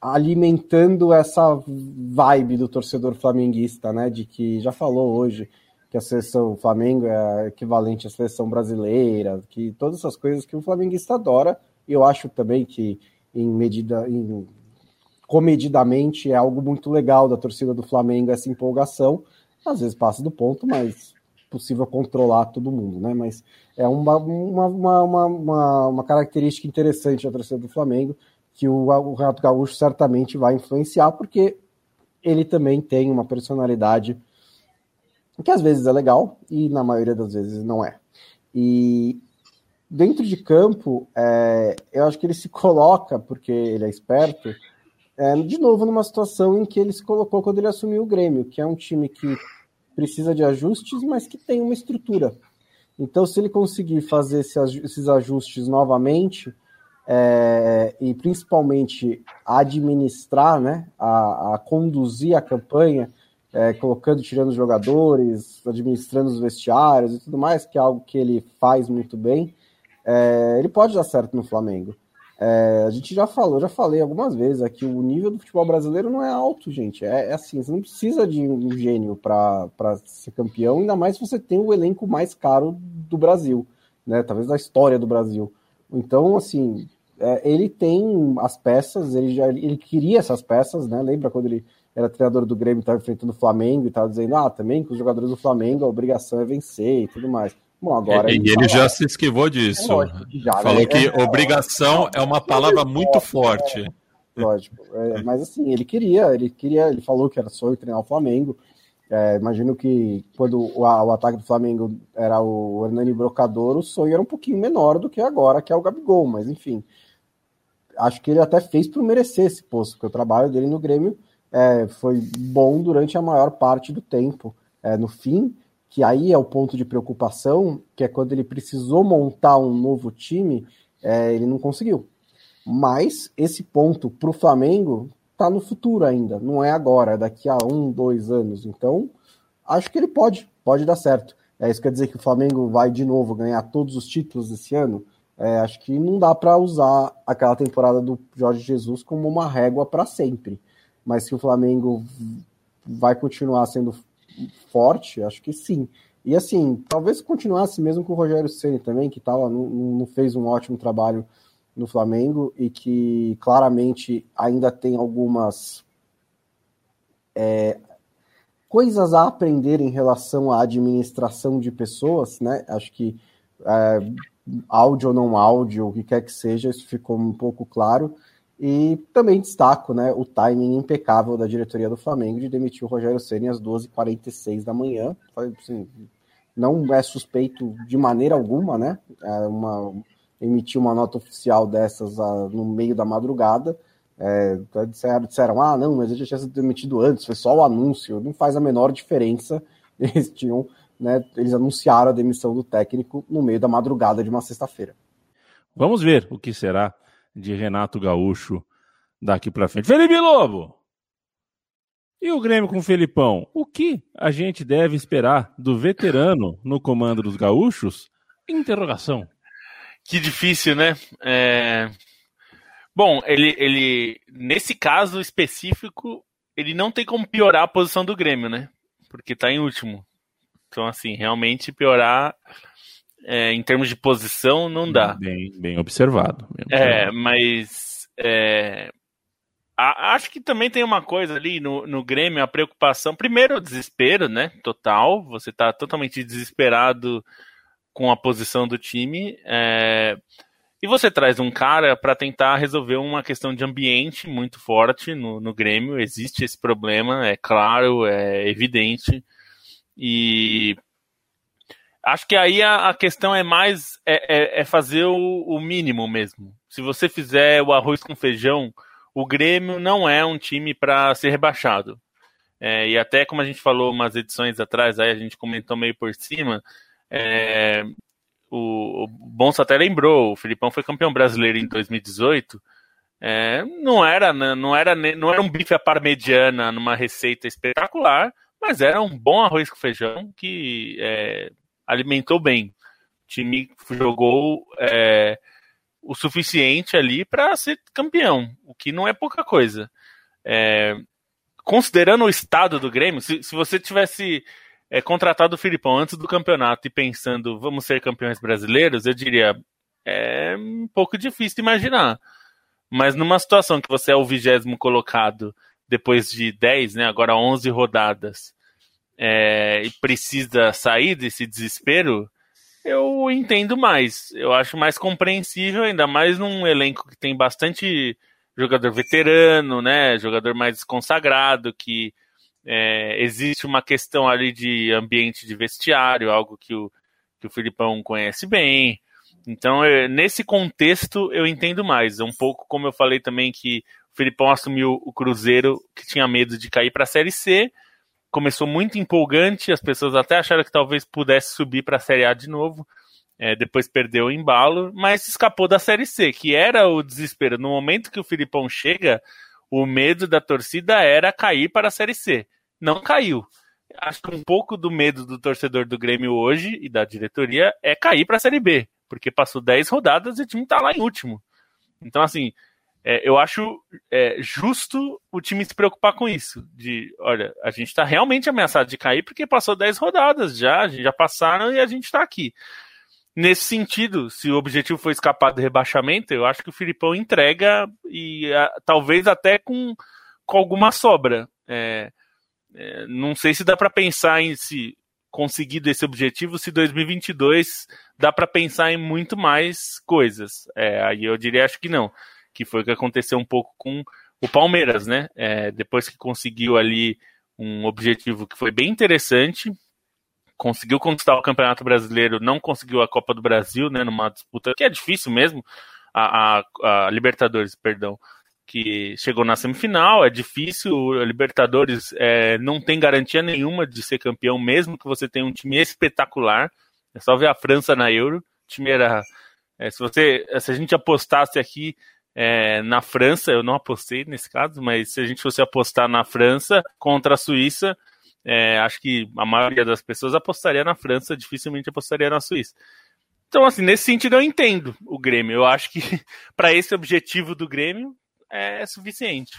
alimentando essa vibe do torcedor flamenguista, né? De que já falou hoje que a seleção Flamengo é equivalente à seleção brasileira, que todas essas coisas que o flamenguista adora. E eu acho também que em medida, em, comedidamente, é algo muito legal da torcida do Flamengo essa empolgação às vezes passa do ponto, mas possível controlar todo mundo, né? Mas é uma, uma, uma, uma, uma característica interessante da torcida do Flamengo que o, o Renato Gaúcho certamente vai influenciar, porque ele também tem uma personalidade que às vezes é legal e na maioria das vezes não é. E dentro de campo, é, eu acho que ele se coloca, porque ele é esperto, é, de novo numa situação em que ele se colocou quando ele assumiu o Grêmio, que é um time que precisa de ajustes, mas que tem uma estrutura. Então, se ele conseguir fazer esses ajustes novamente, é, e principalmente administrar, né, a, a conduzir a campanha, é, colocando, tirando os jogadores, administrando os vestiários e tudo mais, que é algo que ele faz muito bem, é, ele pode dar certo no Flamengo. É, a gente já falou, já falei algumas vezes aqui, o nível do futebol brasileiro não é alto, gente. É, é assim, você não precisa de um gênio para ser campeão, ainda mais se você tem o elenco mais caro do Brasil, né? Talvez da história do Brasil. Então, assim, é, ele tem as peças, ele já ele queria essas peças, né? Lembra quando ele era treinador do Grêmio, estava enfrentando o Flamengo e estava dizendo, ah, também que os jogadores do Flamengo a obrigação é vencer e tudo mais. Bom, agora e ele, já se esquivou disso. É lógico, já, Falou né? que é, obrigação é, é uma palavra muito forte. É, lógico. É, mas assim, ele queria, ele queria, ele falou que era sonho treinar o Flamengo. É, imagino que quando o, o, ataque do Flamengo era o Hernani Brocador, o sonho era um pouquinho menor do que agora, que é o Gabigol, mas enfim. Acho que ele até fez por merecer esse posto, porque o trabalho dele no Grêmio é, foi bom durante a maior parte do tempo. É, no fim, que aí é o ponto de preocupação, que é quando ele precisou montar um novo time, é, ele não conseguiu. Mas esse ponto para o Flamengo está no futuro ainda, não é agora, é daqui a um, dois anos. Então, acho que ele pode, pode dar certo. É, isso quer dizer que o Flamengo vai de novo ganhar todos os títulos esse ano? É, acho que não dá para usar aquela temporada do Jorge Jesus como uma régua para sempre. Mas se o Flamengo vai continuar sendo forte, acho que sim. E assim, talvez continuasse mesmo com o Rogério Ceni também, que tava, não, não fez um ótimo trabalho no Flamengo e que claramente ainda tem algumas é, coisas a aprender em relação à administração de pessoas, né? Acho que é, áudio ou não áudio, o que quer que seja, isso ficou um pouco claro. E também destaco né, o timing impecável da diretoria do Flamengo de demitir o Rogério Ceni às 12h46 da manhã. Assim, não é suspeito de maneira alguma, né? É uma, emitir uma nota oficial dessas uh, no meio da madrugada. É, disseram, disseram, ah, não, mas ele já tinha sido demitido antes, foi só o anúncio, não faz a menor diferença. Eles tinham, né, eles anunciaram a demissão do técnico no meio da madrugada de uma sexta-feira. Vamos ver o que será de Renato Gaúcho daqui para frente. Felipe Lobo! E o Grêmio com o Felipão? O que a gente deve esperar do veterano no comando dos gaúchos? Interrogação. Que difícil, né? É... Bom, ele, ele, nesse caso específico, ele não tem como piorar a posição do Grêmio, né? Porque tá em último. Então, assim, realmente piorar é, em termos de posição, não dá. Bem, bem observado. Bem é, observado. É, mas é, a, acho que também tem uma coisa ali no, no Grêmio, a preocupação. Primeiro, o desespero, né? Total. Você está totalmente desesperado com a posição do time. É, E você traz um cara para tentar resolver uma questão de ambiente muito forte no, no Grêmio. Existe esse problema, é claro, é evidente. E acho que aí a, a questão é mais é, é, é fazer o, o, mínimo mesmo. Se você fizer o arroz com feijão, o Grêmio não é um time para ser rebaixado. É, e até como a gente falou umas edições atrás, aí a gente comentou meio por cima, é, o, o Bonsa até lembrou, o Filipão foi campeão brasileiro em 2018. É, não era né, não era não era um bife à parmegiana numa receita espetacular, mas era um bom arroz com feijão que é, alimentou bem. O time jogou é, o suficiente ali para ser campeão, o que não é pouca coisa. É, considerando o estado do Grêmio, se, se você tivesse é, contratado o Filipão antes do campeonato e pensando vamos ser campeões brasileiros, eu diria é um pouco difícil imaginar. Mas numa situação que você é o vigésimo colocado depois de 10, né, agora 11 rodadas, é, e precisa sair desse desespero, eu entendo mais. Eu acho mais compreensível, ainda mais num elenco que tem bastante jogador veterano, né, jogador mais consagrado, que é, existe uma questão ali de ambiente de vestiário, algo que o, que o Filipão conhece bem. Então, é, nesse contexto, eu entendo mais. É um pouco como eu falei também que o Filipão assumiu o Cruzeiro, que tinha medo de cair para a Série C. Começou muito empolgante, as pessoas até acharam que talvez pudesse subir para a Série A de novo. É, depois perdeu o embalo, mas escapou da Série C, que era o desespero. No momento que o Filipão chega, o medo da torcida era cair para a Série C não caiu. Acho que um pouco do medo do torcedor do Grêmio hoje e da diretoria é cair para a Série B, porque passou 10 rodadas e o time está lá em último. Então, assim, é, eu acho é, justo o time se preocupar com isso. De, olha, a gente está realmente ameaçado de cair porque passou 10 rodadas já, já passaram e a gente está aqui. Nesse sentido, se o objetivo foi escapar do rebaixamento, eu acho que o Filipão entrega e a, talvez até com, com alguma sobra. É, é, não sei se dá para pensar em se conseguido esse objetivo, se 2022 dá para pensar em muito mais coisas. É, aí eu diria acho que não, que foi o que aconteceu um pouco com o Palmeiras, né? É, depois que conseguiu ali um objetivo que foi bem interessante, conseguiu conquistar o Campeonato Brasileiro, não conseguiu a Copa do Brasil, né? Numa disputa que é difícil mesmo, a, a, a Libertadores, perdão que chegou na semifinal, é difícil, a Libertadores é, não tem garantia nenhuma de ser campeão, mesmo que você tenha um time espetacular, é só ver a França na Euro, o time era, é, se você, se a gente apostasse aqui é, na França, eu não apostei nesse caso, mas se a gente fosse apostar na França contra a Suíça, é, acho que a maioria das pessoas apostaria na França, dificilmente apostaria na Suíça. Então, assim, nesse sentido eu entendo o Grêmio. Eu acho que para esse objetivo do Grêmio, é suficiente.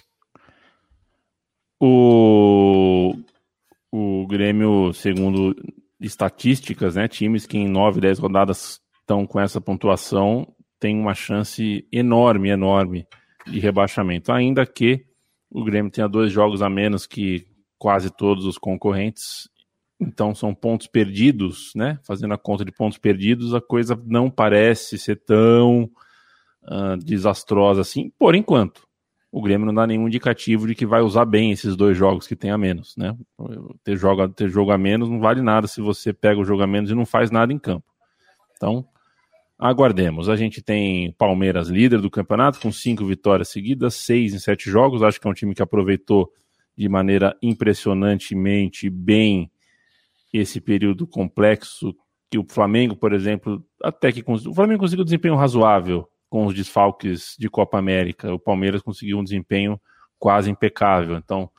O, o Grêmio, segundo estatísticas, né, times que em 9, 10 rodadas estão com essa pontuação, tem uma chance enorme, enorme de rebaixamento. Ainda que o Grêmio tenha dois jogos a menos que quase todos os concorrentes. Então são pontos perdidos, né? Fazendo a conta de pontos perdidos, a coisa não parece ser tão uh, desastrosa assim, por enquanto. O Grêmio não dá nenhum indicativo de que vai usar bem esses dois jogos que tem a menos, né? Ter jogo, ter jogo a menos não vale nada se você pega o jogo a menos e não faz nada em campo. Então, aguardemos. A gente tem Palmeiras líder do campeonato, com cinco vitórias seguidas, seis em sete jogos. Acho que é um time que aproveitou de maneira impressionantemente bem esse período complexo que o Flamengo, por exemplo, até que o Flamengo conseguiu um desempenho razoável com os desfalques de Copa América. O Palmeiras conseguiu um desempenho quase impecável. Então,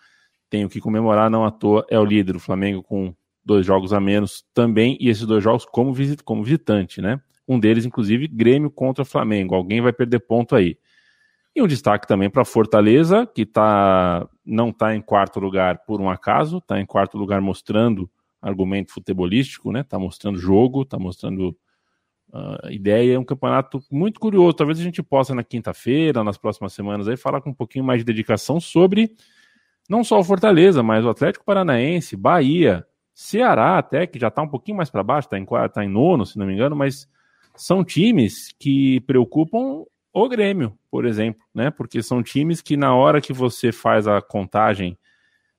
tenho que comemorar, não à toa, é o líder. O Flamengo com dois jogos a menos também, e esses dois jogos como, visit como visitante, né? Um deles, inclusive, Grêmio contra Flamengo. Alguém vai perder ponto aí. E um destaque também para Fortaleza, que tá, não está em quarto lugar por um acaso, está em quarto lugar mostrando argumento futebolístico, né? Está mostrando jogo, está mostrando a ideia é um campeonato muito curioso. Talvez a gente possa na quinta-feira, nas próximas semanas, aí falar com um pouquinho mais de dedicação sobre não só o Fortaleza, mas o Atlético Paranaense, Bahia, Ceará até, que já está um pouquinho mais para baixo, está em, tá em nono, se não me engano, mas são times que preocupam o Grêmio, por exemplo, né? Porque são times que na hora que você faz a contagem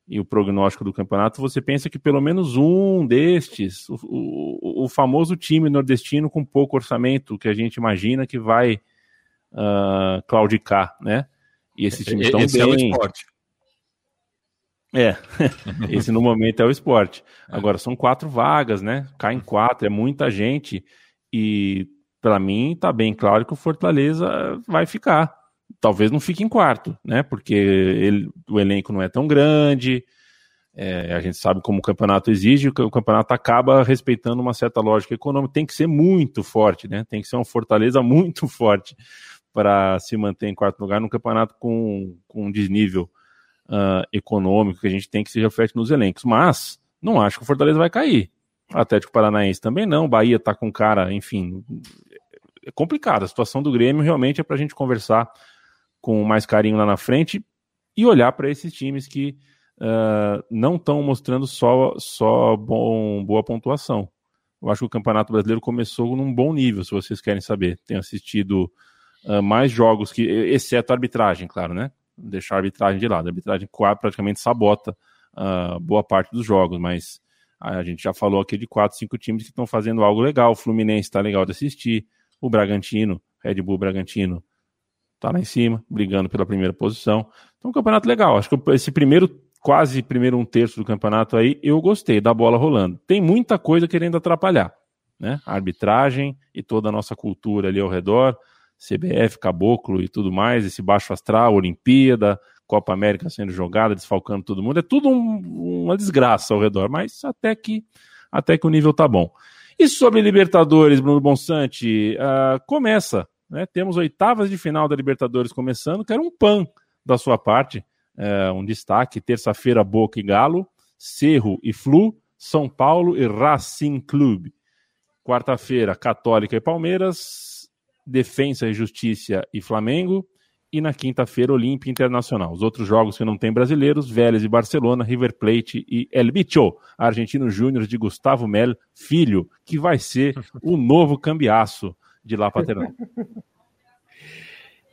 e o prognóstico do campeonato, você pensa que pelo menos um destes, o, o, o famoso time nordestino com pouco orçamento, que a gente imagina que vai uh, claudicar, né? E esses times estão bem. É o esporte. É, esse no momento é o esporte. Agora são quatro vagas, né? Caem quatro, é muita gente. E para mim tá bem claro que o Fortaleza vai ficar. Talvez não fique em quarto, né? Porque ele, o elenco não é tão grande. É, a gente sabe como o campeonato exige, o campeonato acaba respeitando uma certa lógica econômica. Tem que ser muito forte, né? Tem que ser uma Fortaleza muito forte para se manter em quarto lugar num campeonato com, com um desnível uh, econômico que a gente tem que se reflete nos elencos. Mas não acho que o Fortaleza vai cair. Atlético Paranaense também não. Bahia tá com cara, enfim, é complicado. A situação do Grêmio realmente é para a gente conversar com mais carinho lá na frente e olhar para esses times que uh, não estão mostrando só, só bom, boa pontuação. Eu acho que o Campeonato Brasileiro começou num bom nível, se vocês querem saber. Tenho assistido uh, mais jogos que, exceto a arbitragem, claro, né? Deixar a arbitragem de lado. A arbitragem praticamente sabota uh, boa parte dos jogos, mas a gente já falou aqui de quatro, cinco times que estão fazendo algo legal. O Fluminense está legal de assistir. O Bragantino, Red Bull Bragantino, está lá em cima, brigando pela primeira posição. Então, um campeonato legal. Acho que esse primeiro, quase primeiro um terço do campeonato aí, eu gostei da bola rolando. Tem muita coisa querendo atrapalhar, né? A arbitragem e toda a nossa cultura ali ao redor. CBF, Caboclo e tudo mais, esse baixo astral, Olimpíada, Copa América sendo jogada, desfalcando todo mundo, é tudo um, uma desgraça ao redor, mas até que até que o nível tá bom. E sobre Libertadores, Bruno Bonsante, uh, começa, né? Temos oitavas de final da Libertadores começando, quero um pan da sua parte, uh, um destaque, terça-feira Boca e Galo, Cerro e Flu, São Paulo e Racing Clube. Quarta-feira, Católica e Palmeiras, Defensa e Justiça e Flamengo. E na quinta-feira, Olímpia Internacional. Os outros jogos que não tem brasileiros, Vélez e Barcelona, River Plate e El Bicho, Argentino Júnior de Gustavo Mel, filho, que vai ser o novo cambiaço de lá Paternal.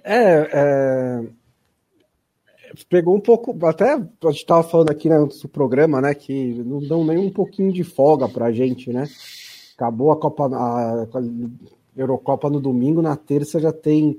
É, é, pegou um pouco, até a gente estava falando aqui né, antes do programa, né, que não dão nem um pouquinho de folga para a gente, né? Acabou a Copa, a, Eurocopa no domingo, na terça já tem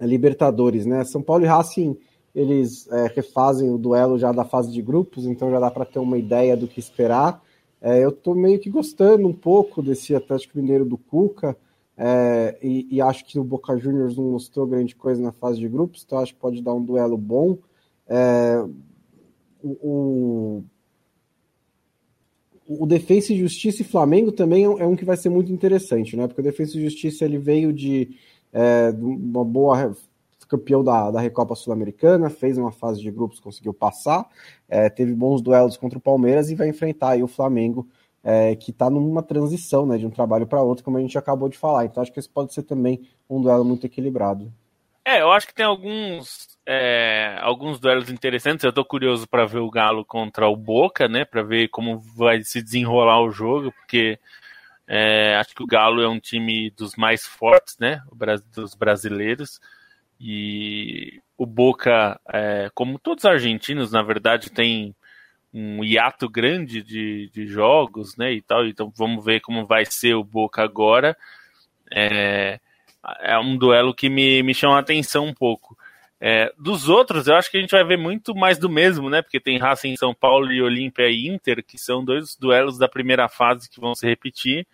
Libertadores, né? São Paulo e Racing, eles é, refazem o duelo já da fase de grupos, então já dá para ter uma ideia do que esperar. É, eu estou meio que gostando um pouco desse Atlético Mineiro do Cuca, é, e, e, acho que o Boca Juniors não mostrou grande coisa na fase de grupos, então acho que pode dar um duelo bom. É, o, o Defensa e Justiça e Flamengo também é, é um que vai ser muito interessante, né? Porque o Defensa e Justiça ele veio de é, uma boa campeão da, da Recopa Sul-Americana, fez uma fase de grupos, conseguiu passar, é, teve bons duelos contra o Palmeiras e vai enfrentar o Flamengo, é, que está numa transição, né, de um trabalho para outro, como a gente acabou de falar. Então acho que esse pode ser também um duelo muito equilibrado. É, eu acho que tem alguns é, alguns duelos interessantes. Eu tô curioso para ver o Galo contra o Boca, né? Para ver como vai se desenrolar o jogo, porque é, acho que o Galo é um time dos mais fortes, né? Dos brasileiros. E o Boca, é, como todos os argentinos, na verdade, tem um hiato grande de, de jogos, né? E tal. Então vamos ver como vai ser o Boca agora. É, é um duelo que me, me chama a atenção um pouco. É, dos outros, eu acho que a gente vai ver muito mais do mesmo, né? Porque tem Racing São Paulo e Olímpia e Inter, que são dois duelos da primeira fase que vão se repetir.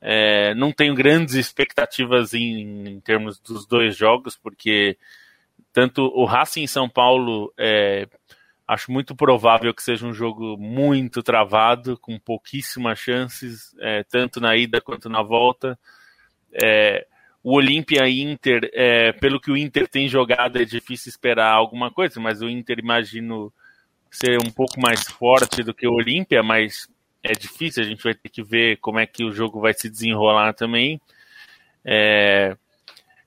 É, não tenho grandes expectativas em, em, termos dos dois jogos, porque tanto o Racing São Paulo é, acho muito provável que seja um jogo muito travado, com pouquíssimas chances, é, tanto na ida quanto na volta. É, o Olímpia Inter, é, pelo que o Inter tem jogado, é difícil esperar alguma coisa, mas o Inter imagino ser um pouco mais forte do que o Olímpia, mas é difícil, a gente vai ter que ver como é que o jogo vai se desenrolar também. É,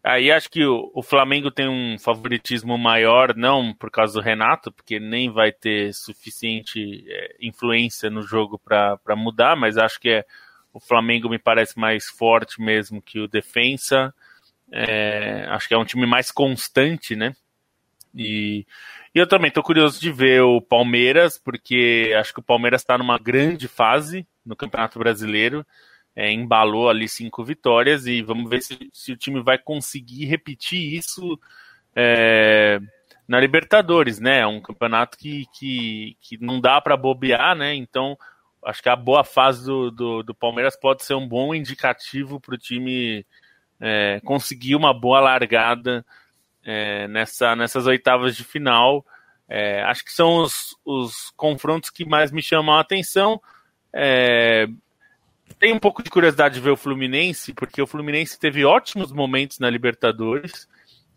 aí acho que o, o, Flamengo tem um favoritismo maior, não por causa do Renato, porque nem vai ter suficiente é, influência no jogo para mudar, mas acho que é O Flamengo me parece mais forte mesmo que o Defensa. É, acho que é um time mais constante, né? E, e eu também estou curioso de ver o Palmeiras, porque acho que o Palmeiras está numa grande fase no Campeonato Brasileiro. É, embalou ali cinco vitórias e vamos ver se, se o time vai conseguir repetir isso é, na Libertadores, né? É um campeonato que, que, que não dá para bobear, né? Então acho que a boa fase do, do, do Palmeiras pode ser um bom indicativo para o time é, conseguir uma boa largada é, nessa, nessas oitavas de final. É, acho que são os, os confrontos que mais me chamam a atenção. É, tem um pouco de curiosidade de ver o Fluminense, porque o Fluminense teve ótimos momentos na Libertadores.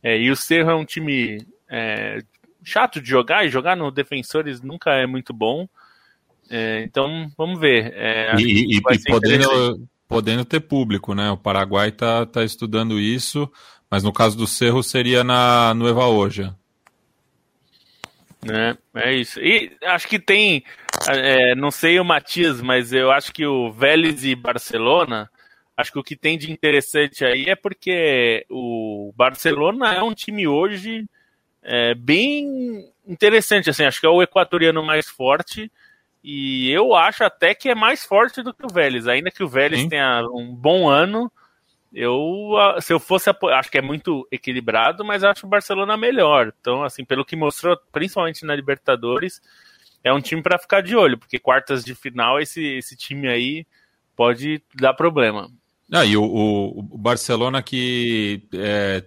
É, e o Cerro é um time é, chato de jogar, e jogar no Defensores nunca é muito bom. É, então, vamos ver. É, e, e, e podendo, podendo ter público, né? O Paraguai está tá estudando isso, mas no caso do Cerro seria na Nueva Oja. É, é isso. E acho que tem, é, não sei o Matias, mas eu acho que o Vélez e Barcelona, acho que o que tem de interessante aí é porque o Barcelona é um time hoje é, bem interessante, assim, acho que é o equatoriano mais forte e eu acho até que é mais forte do que o Vélez, ainda que o Vélez Sim. tenha um bom ano. Eu, se eu fosse, acho que é muito equilibrado, mas acho o Barcelona melhor. Então, assim, pelo que mostrou, principalmente na Libertadores, é um time para ficar de olho, porque quartas de final esse, esse time aí pode dar problema. Ah, e o, o, o Barcelona que é,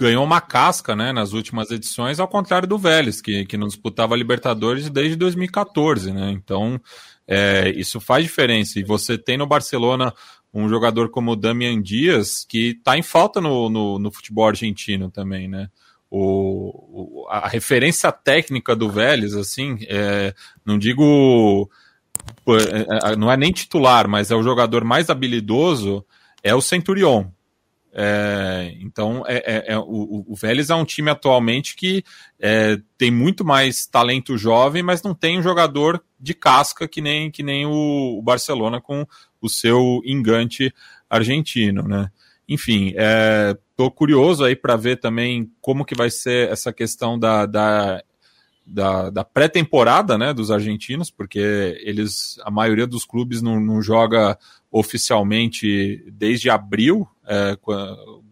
ganhou uma casca né, nas últimas edições, ao contrário do Vélez, que, que não disputava a Libertadores desde 2014. Né? Então, é, isso faz diferença. E você tem no Barcelona um jogador como o Damian Dias, que está em falta no, no, no, futebol argentino também, né? O, a referência técnica do Vélez, assim, é, não digo. É, é, não é nem titular, mas é o jogador mais habilidoso, é o Centurion. É, então, é, é, é, o, o Vélez é um time atualmente que é, tem muito mais talento jovem, mas não tem um jogador de casca que nem, que nem o, o Barcelona com o seu engante argentino, né? Enfim, estou curioso aí para ver também como que vai ser essa questão da, da da, da pré-temporada né, dos argentinos, porque eles, a maioria dos clubes não, não joga oficialmente desde abril, é,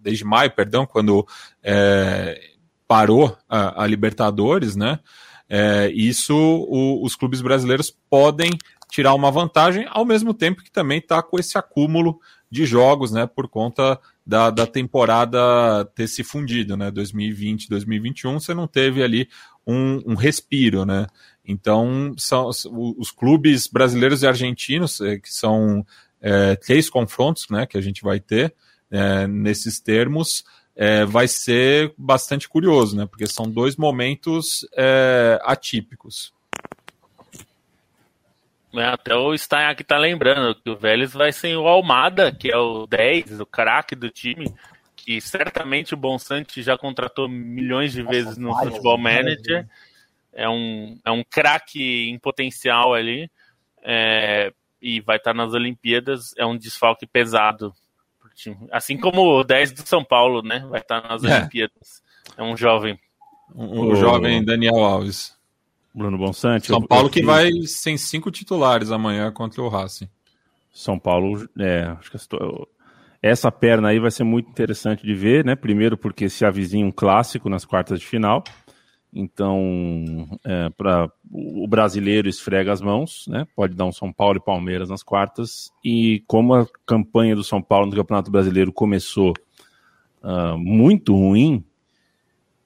desde maio, perdão, quando é, parou a, a, Libertadores, né? É, isso o, os clubes brasileiros podem tirar uma vantagem, ao mesmo tempo que também está com esse acúmulo de jogos, né, por conta da, da temporada ter se fundido, né, 2020, 2021, você não teve ali um, um respiro, né, então são os clubes brasileiros e argentinos, é, que são é, três confrontos, né, que a gente vai ter é, nesses termos, é, vai ser bastante curioso, né, porque são dois momentos é, atípicos. É, até o Stein aqui tá lembrando que o Vélez vai sem o Almada, que é o 10, o craque do time, que certamente o Bonsante já contratou milhões de vezes no Futebol Manager. É um, é um craque em potencial ali. É, e vai estar tá nas Olimpíadas. É um desfalque pesado pro time. Assim como o 10 do São Paulo, né? Vai estar tá nas é. Olimpíadas. É um jovem. Um, um jovem Daniel Alves. Bruno Bonsante. São Paulo que vai sem cinco titulares amanhã contra o Racing. São Paulo, é, acho que essa perna aí vai ser muito interessante de ver, né? Primeiro porque se avizinha um clássico nas quartas de final. Então, é, para o brasileiro esfrega as mãos, né? Pode dar um São Paulo e Palmeiras nas quartas. E como a campanha do São Paulo no Campeonato Brasileiro começou uh, muito ruim,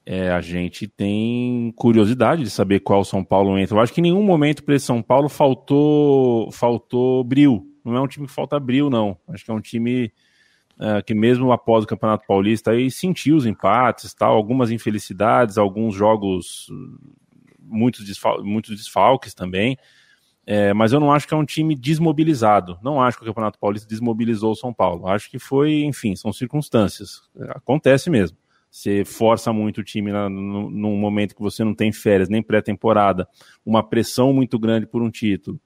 é, a gente tem curiosidade de saber qual São Paulo entra. Eu acho que em nenhum momento para esse São Paulo faltou faltou bril. Não é um time que falta bril, não. Acho que é um time é, que mesmo após o Campeonato Paulista aí sentiu os empates, tal, algumas infelicidades, alguns jogos muitos, desfal muitos desfalques também. É, mas eu não acho que é um time desmobilizado. Não acho que o Campeonato Paulista desmobilizou o São Paulo. Acho que foi, enfim, são circunstâncias. Acontece mesmo. Você força muito o time na, no, num momento que você não tem férias, nem pré-temporada, uma pressão muito grande por um título.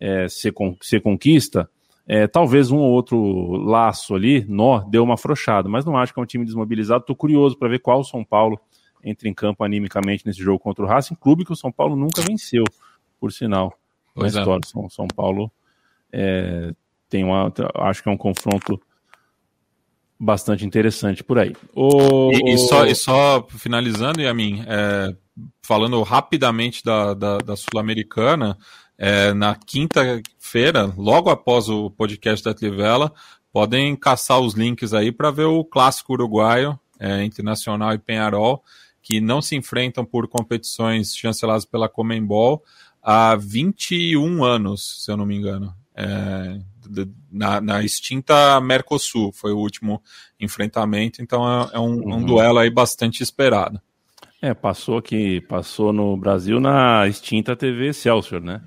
É, você, você conquista, É, talvez um ou outro laço ali, nó, deu uma afrouxada, mas não acho que é um time desmobilizado. Estou curioso para ver qual o São Paulo entra em campo animicamente nesse jogo contra o Racing, clube que o São Paulo nunca venceu, por sinal, na pois é. história. É. São, São Paulo é, tem uma, acho que é um confronto bastante interessante por aí. O... E, e, só, e só finalizando, Yamin, é, falando rapidamente da, da, da Sul-Americana, é, na quinta-feira, logo após o podcast da Trivela, podem caçar os links aí para ver o clássico uruguaio é, Internacional e Penharol, que não se enfrentam por competições chanceladas pela Comembol há 21 anos, se eu não me engano. É, na, na, extinta Mercosul foi o último enfrentamento, então é, é um, uhum. um, duelo aí bastante esperado. É, passou aqui, passou no Brasil na extinta TV Celsius, né?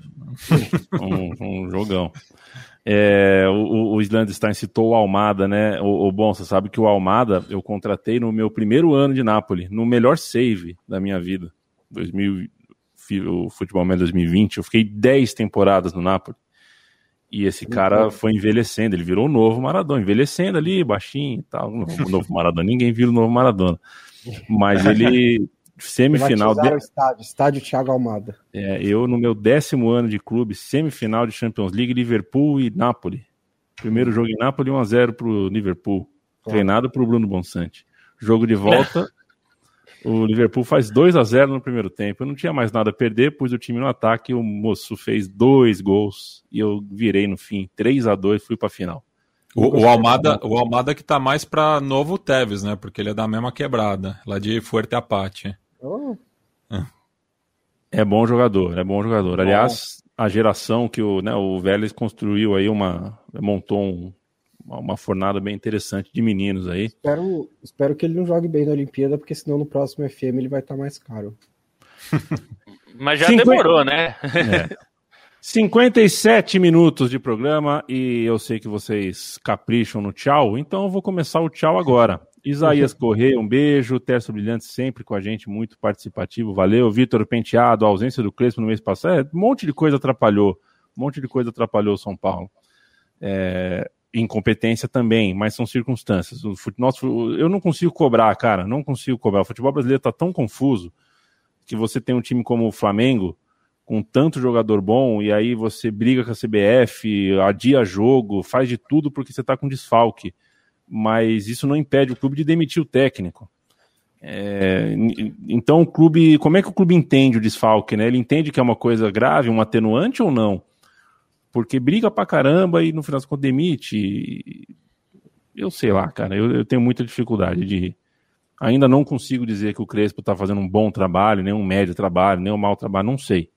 Um, um jogão. É, o, o Slandstein citou o Almada, né? O, o, bom, você sabe que o Almada eu contratei no meu primeiro ano de Nápoles, no melhor save da minha vida, 2000, o Futebol Man 2020. Eu fiquei 10 temporadas no Nápoles. E esse cara foi envelhecendo, ele virou o novo Maradona, envelhecendo ali, baixinho e tal. O novo Maradona, ninguém viu o novo Maradona. Mas ele, semifinal. De... estádio, estádio Thiago Almada. É, eu, no meu décimo ano de clube, semifinal de Champions League, Liverpool e Napoli. Primeiro jogo em Napoli, 1x0 pro Liverpool. Treinado pro Bruno Bonsante. Jogo de volta, o Liverpool faz 2 a 0 no primeiro tempo. Eu não tinha mais nada a perder, pus o time no ataque. O moço fez dois gols e eu virei no fim 3 a 2 fui para final. O, o, Almada, o Almada que tá mais para novo Tevez, né? Porque ele é da mesma quebrada, lá de Fuerte Apache. Oh. É bom jogador, é bom jogador. Bom. Aliás, a geração que o, né, o Vélez construiu aí uma montou um, uma fornada bem interessante de meninos aí. Espero, espero que ele não jogue bem na Olimpíada, porque senão no próximo FM ele vai estar tá mais caro. Mas já 50... demorou, né? É. 57 minutos de programa e eu sei que vocês capricham no tchau, então eu vou começar o tchau agora. Isaías Correia, um beijo. Terço Brilhante sempre com a gente, muito participativo. Valeu. Vitor Penteado, a ausência do Crespo no mês passado. É, um monte de coisa atrapalhou. Um monte de coisa atrapalhou o São Paulo. É, incompetência também, mas são circunstâncias. O nosso, eu não consigo cobrar, cara, não consigo cobrar. O futebol brasileiro está tão confuso que você tem um time como o Flamengo, com tanto jogador bom, e aí você briga com a CBF, adia jogo, faz de tudo porque você está com desfalque. Mas isso não impede o clube de demitir o técnico. É, então o clube, como é que o clube entende o desfalque, né? Ele entende que é uma coisa grave, um atenuante ou não? porque briga pra caramba e no final das contas demite. Eu sei lá, cara, eu, eu tenho muita dificuldade de. Ainda não consigo dizer que o Crespo tá fazendo um bom trabalho, nem um médio trabalho, nem um mau trabalho, não sei.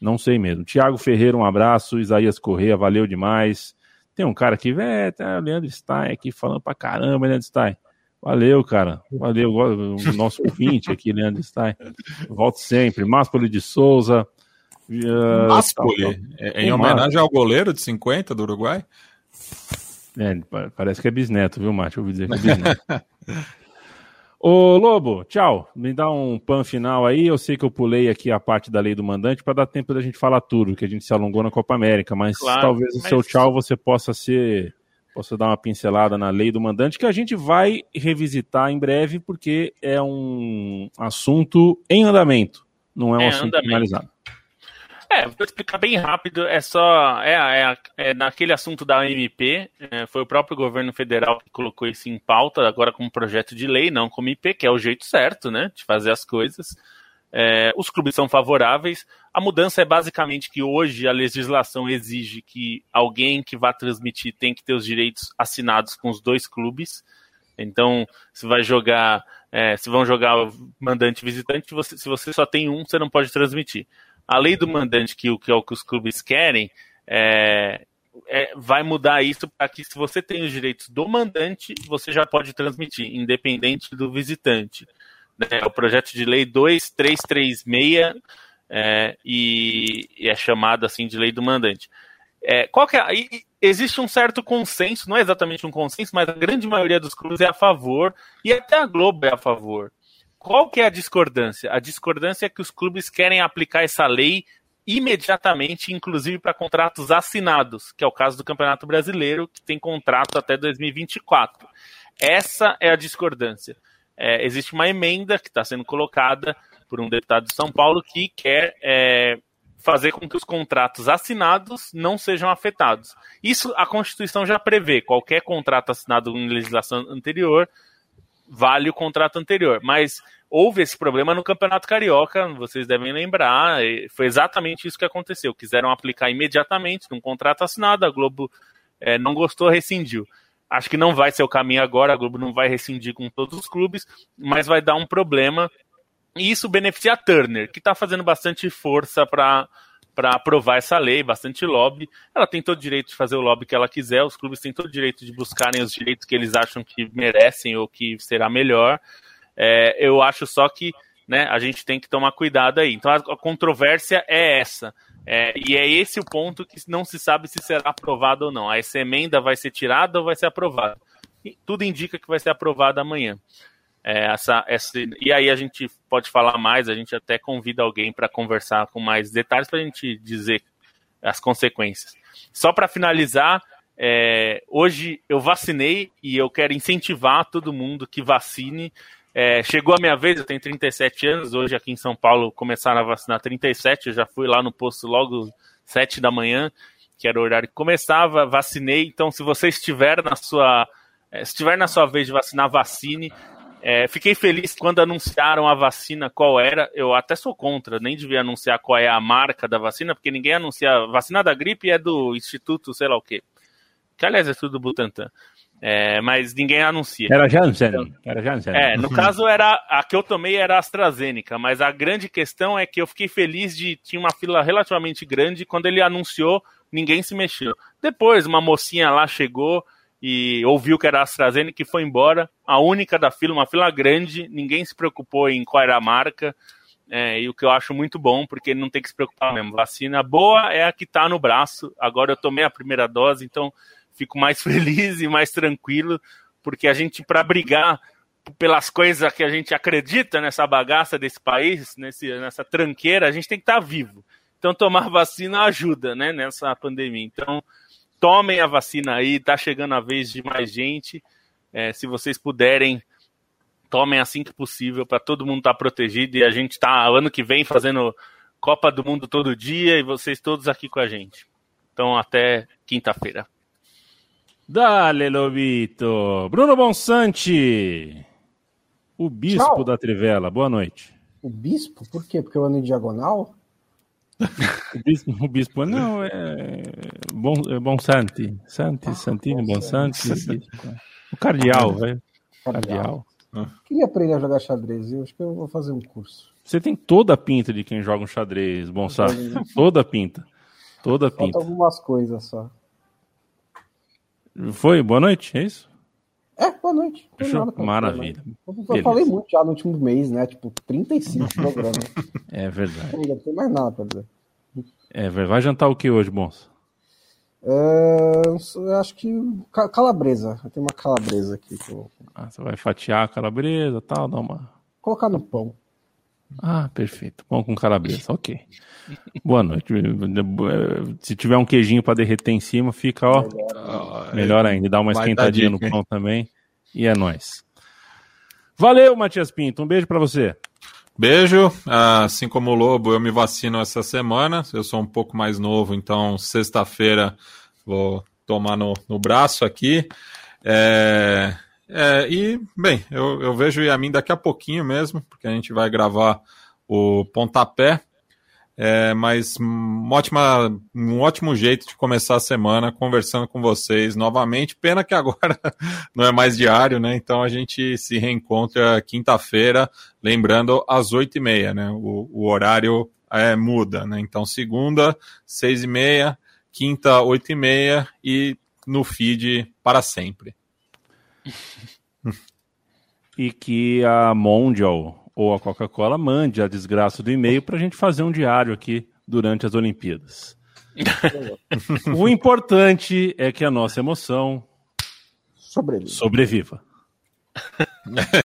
Não sei mesmo. Tiago Ferreira, um abraço. Isaías Correia, valeu demais. Tem um cara aqui, velho, tá o Leandro Stein aqui falando pra caramba, Leandro Stein. Valeu, cara. Valeu, o nosso ouvinte aqui, Leandro Stein. Volto sempre. Máspoli de Souza. Uh, Maspoli, é, em homenagem ao goleiro de 50 do Uruguai? É, parece que é bisneto, viu, Mate? Eu ouvi dizer que é bisneto. Ô Lobo, tchau. Me dá um pan final aí. Eu sei que eu pulei aqui a parte da lei do mandante para dar tempo da gente falar tudo, que a gente se alongou na Copa América, mas claro, talvez mas... o seu tchau você possa ser. Possa dar uma pincelada na lei do mandante, que a gente vai revisitar em breve, porque é um assunto em andamento, não é um é assunto andamento. finalizado. É, vou explicar bem rápido. É só. É, é, é naquele assunto da AMP. É, foi o próprio governo federal que colocou isso em pauta, agora como projeto de lei, não como IP, que é o jeito certo, né? De fazer as coisas. É, os clubes são favoráveis. A mudança é basicamente que hoje a legislação exige que alguém que vá transmitir tem que ter os direitos assinados com os dois clubes. Então, se vai jogar, é, se vão jogar mandante visitante, você, se você só tem um, você não pode transmitir a lei do mandante, que, que é o que os clubes querem, é, é, vai mudar isso para que, se você tem os direitos do mandante, você já pode transmitir, independente do visitante. Né? É o projeto de lei 2336 é, e, e, é chamado assim de lei do mandante. É, qual que é, e, existe um certo consenso, não é exatamente um consenso, mas a grande maioria dos clubes é a favor, e até a Globo é a favor qual que é a discordância? A discordância é que os clubes querem aplicar essa lei imediatamente, inclusive para contratos assinados, que é o caso do Campeonato Brasileiro, que tem contrato até 2024. Essa é a discordância. É, existe uma emenda que está sendo colocada por um deputado de São Paulo que quer é, fazer com que os contratos assinados não sejam afetados. Isso a Constituição já prevê. Qualquer contrato assinado em legislação anterior vale o contrato anterior. Mas houve esse problema no Campeonato Carioca, vocês devem lembrar, foi exatamente isso que aconteceu. Quiseram aplicar imediatamente num contrato assinado, a Globo é, não gostou, rescindiu. Acho que não vai ser o caminho agora, a Globo não vai rescindir com todos os clubes, mas vai dar um problema. E isso beneficia a Turner, que está fazendo bastante força para para aprovar essa lei, bastante lobby. Ela tem todo o direito de fazer o lobby que ela quiser, os clubes têm todo o direito de buscarem os direitos que eles acham que merecem ou que será melhor. É, eu acho só que né, a gente tem que tomar cuidado aí. Então a, a controvérsia é essa. É, e é esse o ponto que não se sabe se será aprovado ou não. Essa emenda vai ser tirada ou vai ser aprovada. E tudo indica que vai ser aprovada amanhã. É, essa, essa, e aí a gente pode falar mais, a gente até convida alguém para conversar com mais detalhes para a gente dizer as consequências. Só para finalizar, é, hoje eu vacinei e eu quero incentivar todo mundo que vacine. É, chegou a minha vez, eu tenho 37 anos, hoje aqui em São Paulo começaram a vacinar 37, eu já fui lá no posto logo 7 da manhã, que era o horário que começava, vacinei, então se você estiver na sua, é, estiver na sua vez de vacinar, vacine, é, fiquei feliz quando anunciaram a vacina qual era. Eu até sou contra, nem devia anunciar qual é a marca da vacina, porque ninguém anuncia. A vacina da gripe é do Instituto, sei lá o quê. Que aliás é tudo do Butantan. É, mas ninguém anuncia. Era Janssen. Era Janssen. É, no caso era a que eu tomei era a AstraZeneca, mas a grande questão é que eu fiquei feliz de tinha uma fila relativamente grande quando ele anunciou, ninguém se mexeu. Depois uma mocinha lá chegou, e ouviu que era a AstraZeneca e foi embora. A única da fila, uma fila grande, ninguém se preocupou em qual era a marca. É, e o que eu acho muito bom, porque não tem que se preocupar mesmo. Vacina boa é a que está no braço. Agora eu tomei a primeira dose, então fico mais feliz e mais tranquilo, porque a gente, para brigar pelas coisas que a gente acredita nessa bagaça desse país, nesse, nessa tranqueira, a gente tem que estar tá vivo. Então tomar vacina ajuda, né, nessa pandemia. Então, tomem a vacina aí, tá chegando a vez de mais gente. É, se vocês puderem, tomem assim que possível para todo mundo estar tá protegido e a gente tá ano que vem fazendo Copa do Mundo todo dia e vocês todos aqui com a gente. Então até quinta-feira. Dale, Lobito. Bruno Bonsante, o bispo Tchau. da Trivela. Boa noite. O bispo? Por quê? Porque eu ando em diagonal? O bispo, o bispo não, é bom, é bom Santi. Santi, ah, Santini, bom Santi. O cardeal, velho. Cardeal. Ah. Queria aprender a jogar xadrez, eu acho que eu vou fazer um curso. Você tem toda a pinta de quem joga um xadrez, bom Santi. toda a pinta. Toda a pinta. Falta algumas coisas só. Foi? Boa noite, é isso? É, boa noite. Maravilha. Eu, eu falei muito já no último mês, né? Tipo, 35 programas. É verdade. Não tem mais nada pra dizer. É verdade. Vai jantar o que hoje, Bons? Uh, eu acho que calabresa. Tenho uma calabresa aqui. Eu... Ah, você vai fatiar a calabresa tal, dar uma. Colocar no pão. Ah, perfeito. Pão com calabresa, ok. Boa noite. Se tiver um queijinho para derreter em cima, fica, ó, melhor ainda. Dá uma esquentadinha no pão também. E é nóis. Valeu, Matias Pinto. Um beijo para você. Beijo. Assim como o Lobo, eu me vacino essa semana. Eu sou um pouco mais novo, então sexta-feira vou tomar no, no braço aqui. É, é, e, bem, eu, eu vejo o Yamin daqui a pouquinho mesmo, porque a gente vai gravar o pontapé. É, mas um, ótima, um ótimo jeito de começar a semana conversando com vocês novamente. Pena que agora não é mais diário, né? Então a gente se reencontra quinta-feira, lembrando às oito e meia, né? O, o horário é, muda, né? Então segunda, seis e meia, quinta, oito e meia e no feed para sempre. E que a Mondial ou a Coca-Cola mande a desgraça do e-mail para a gente fazer um diário aqui durante as Olimpíadas. o importante é que a nossa emoção sobreviva. sobreviva.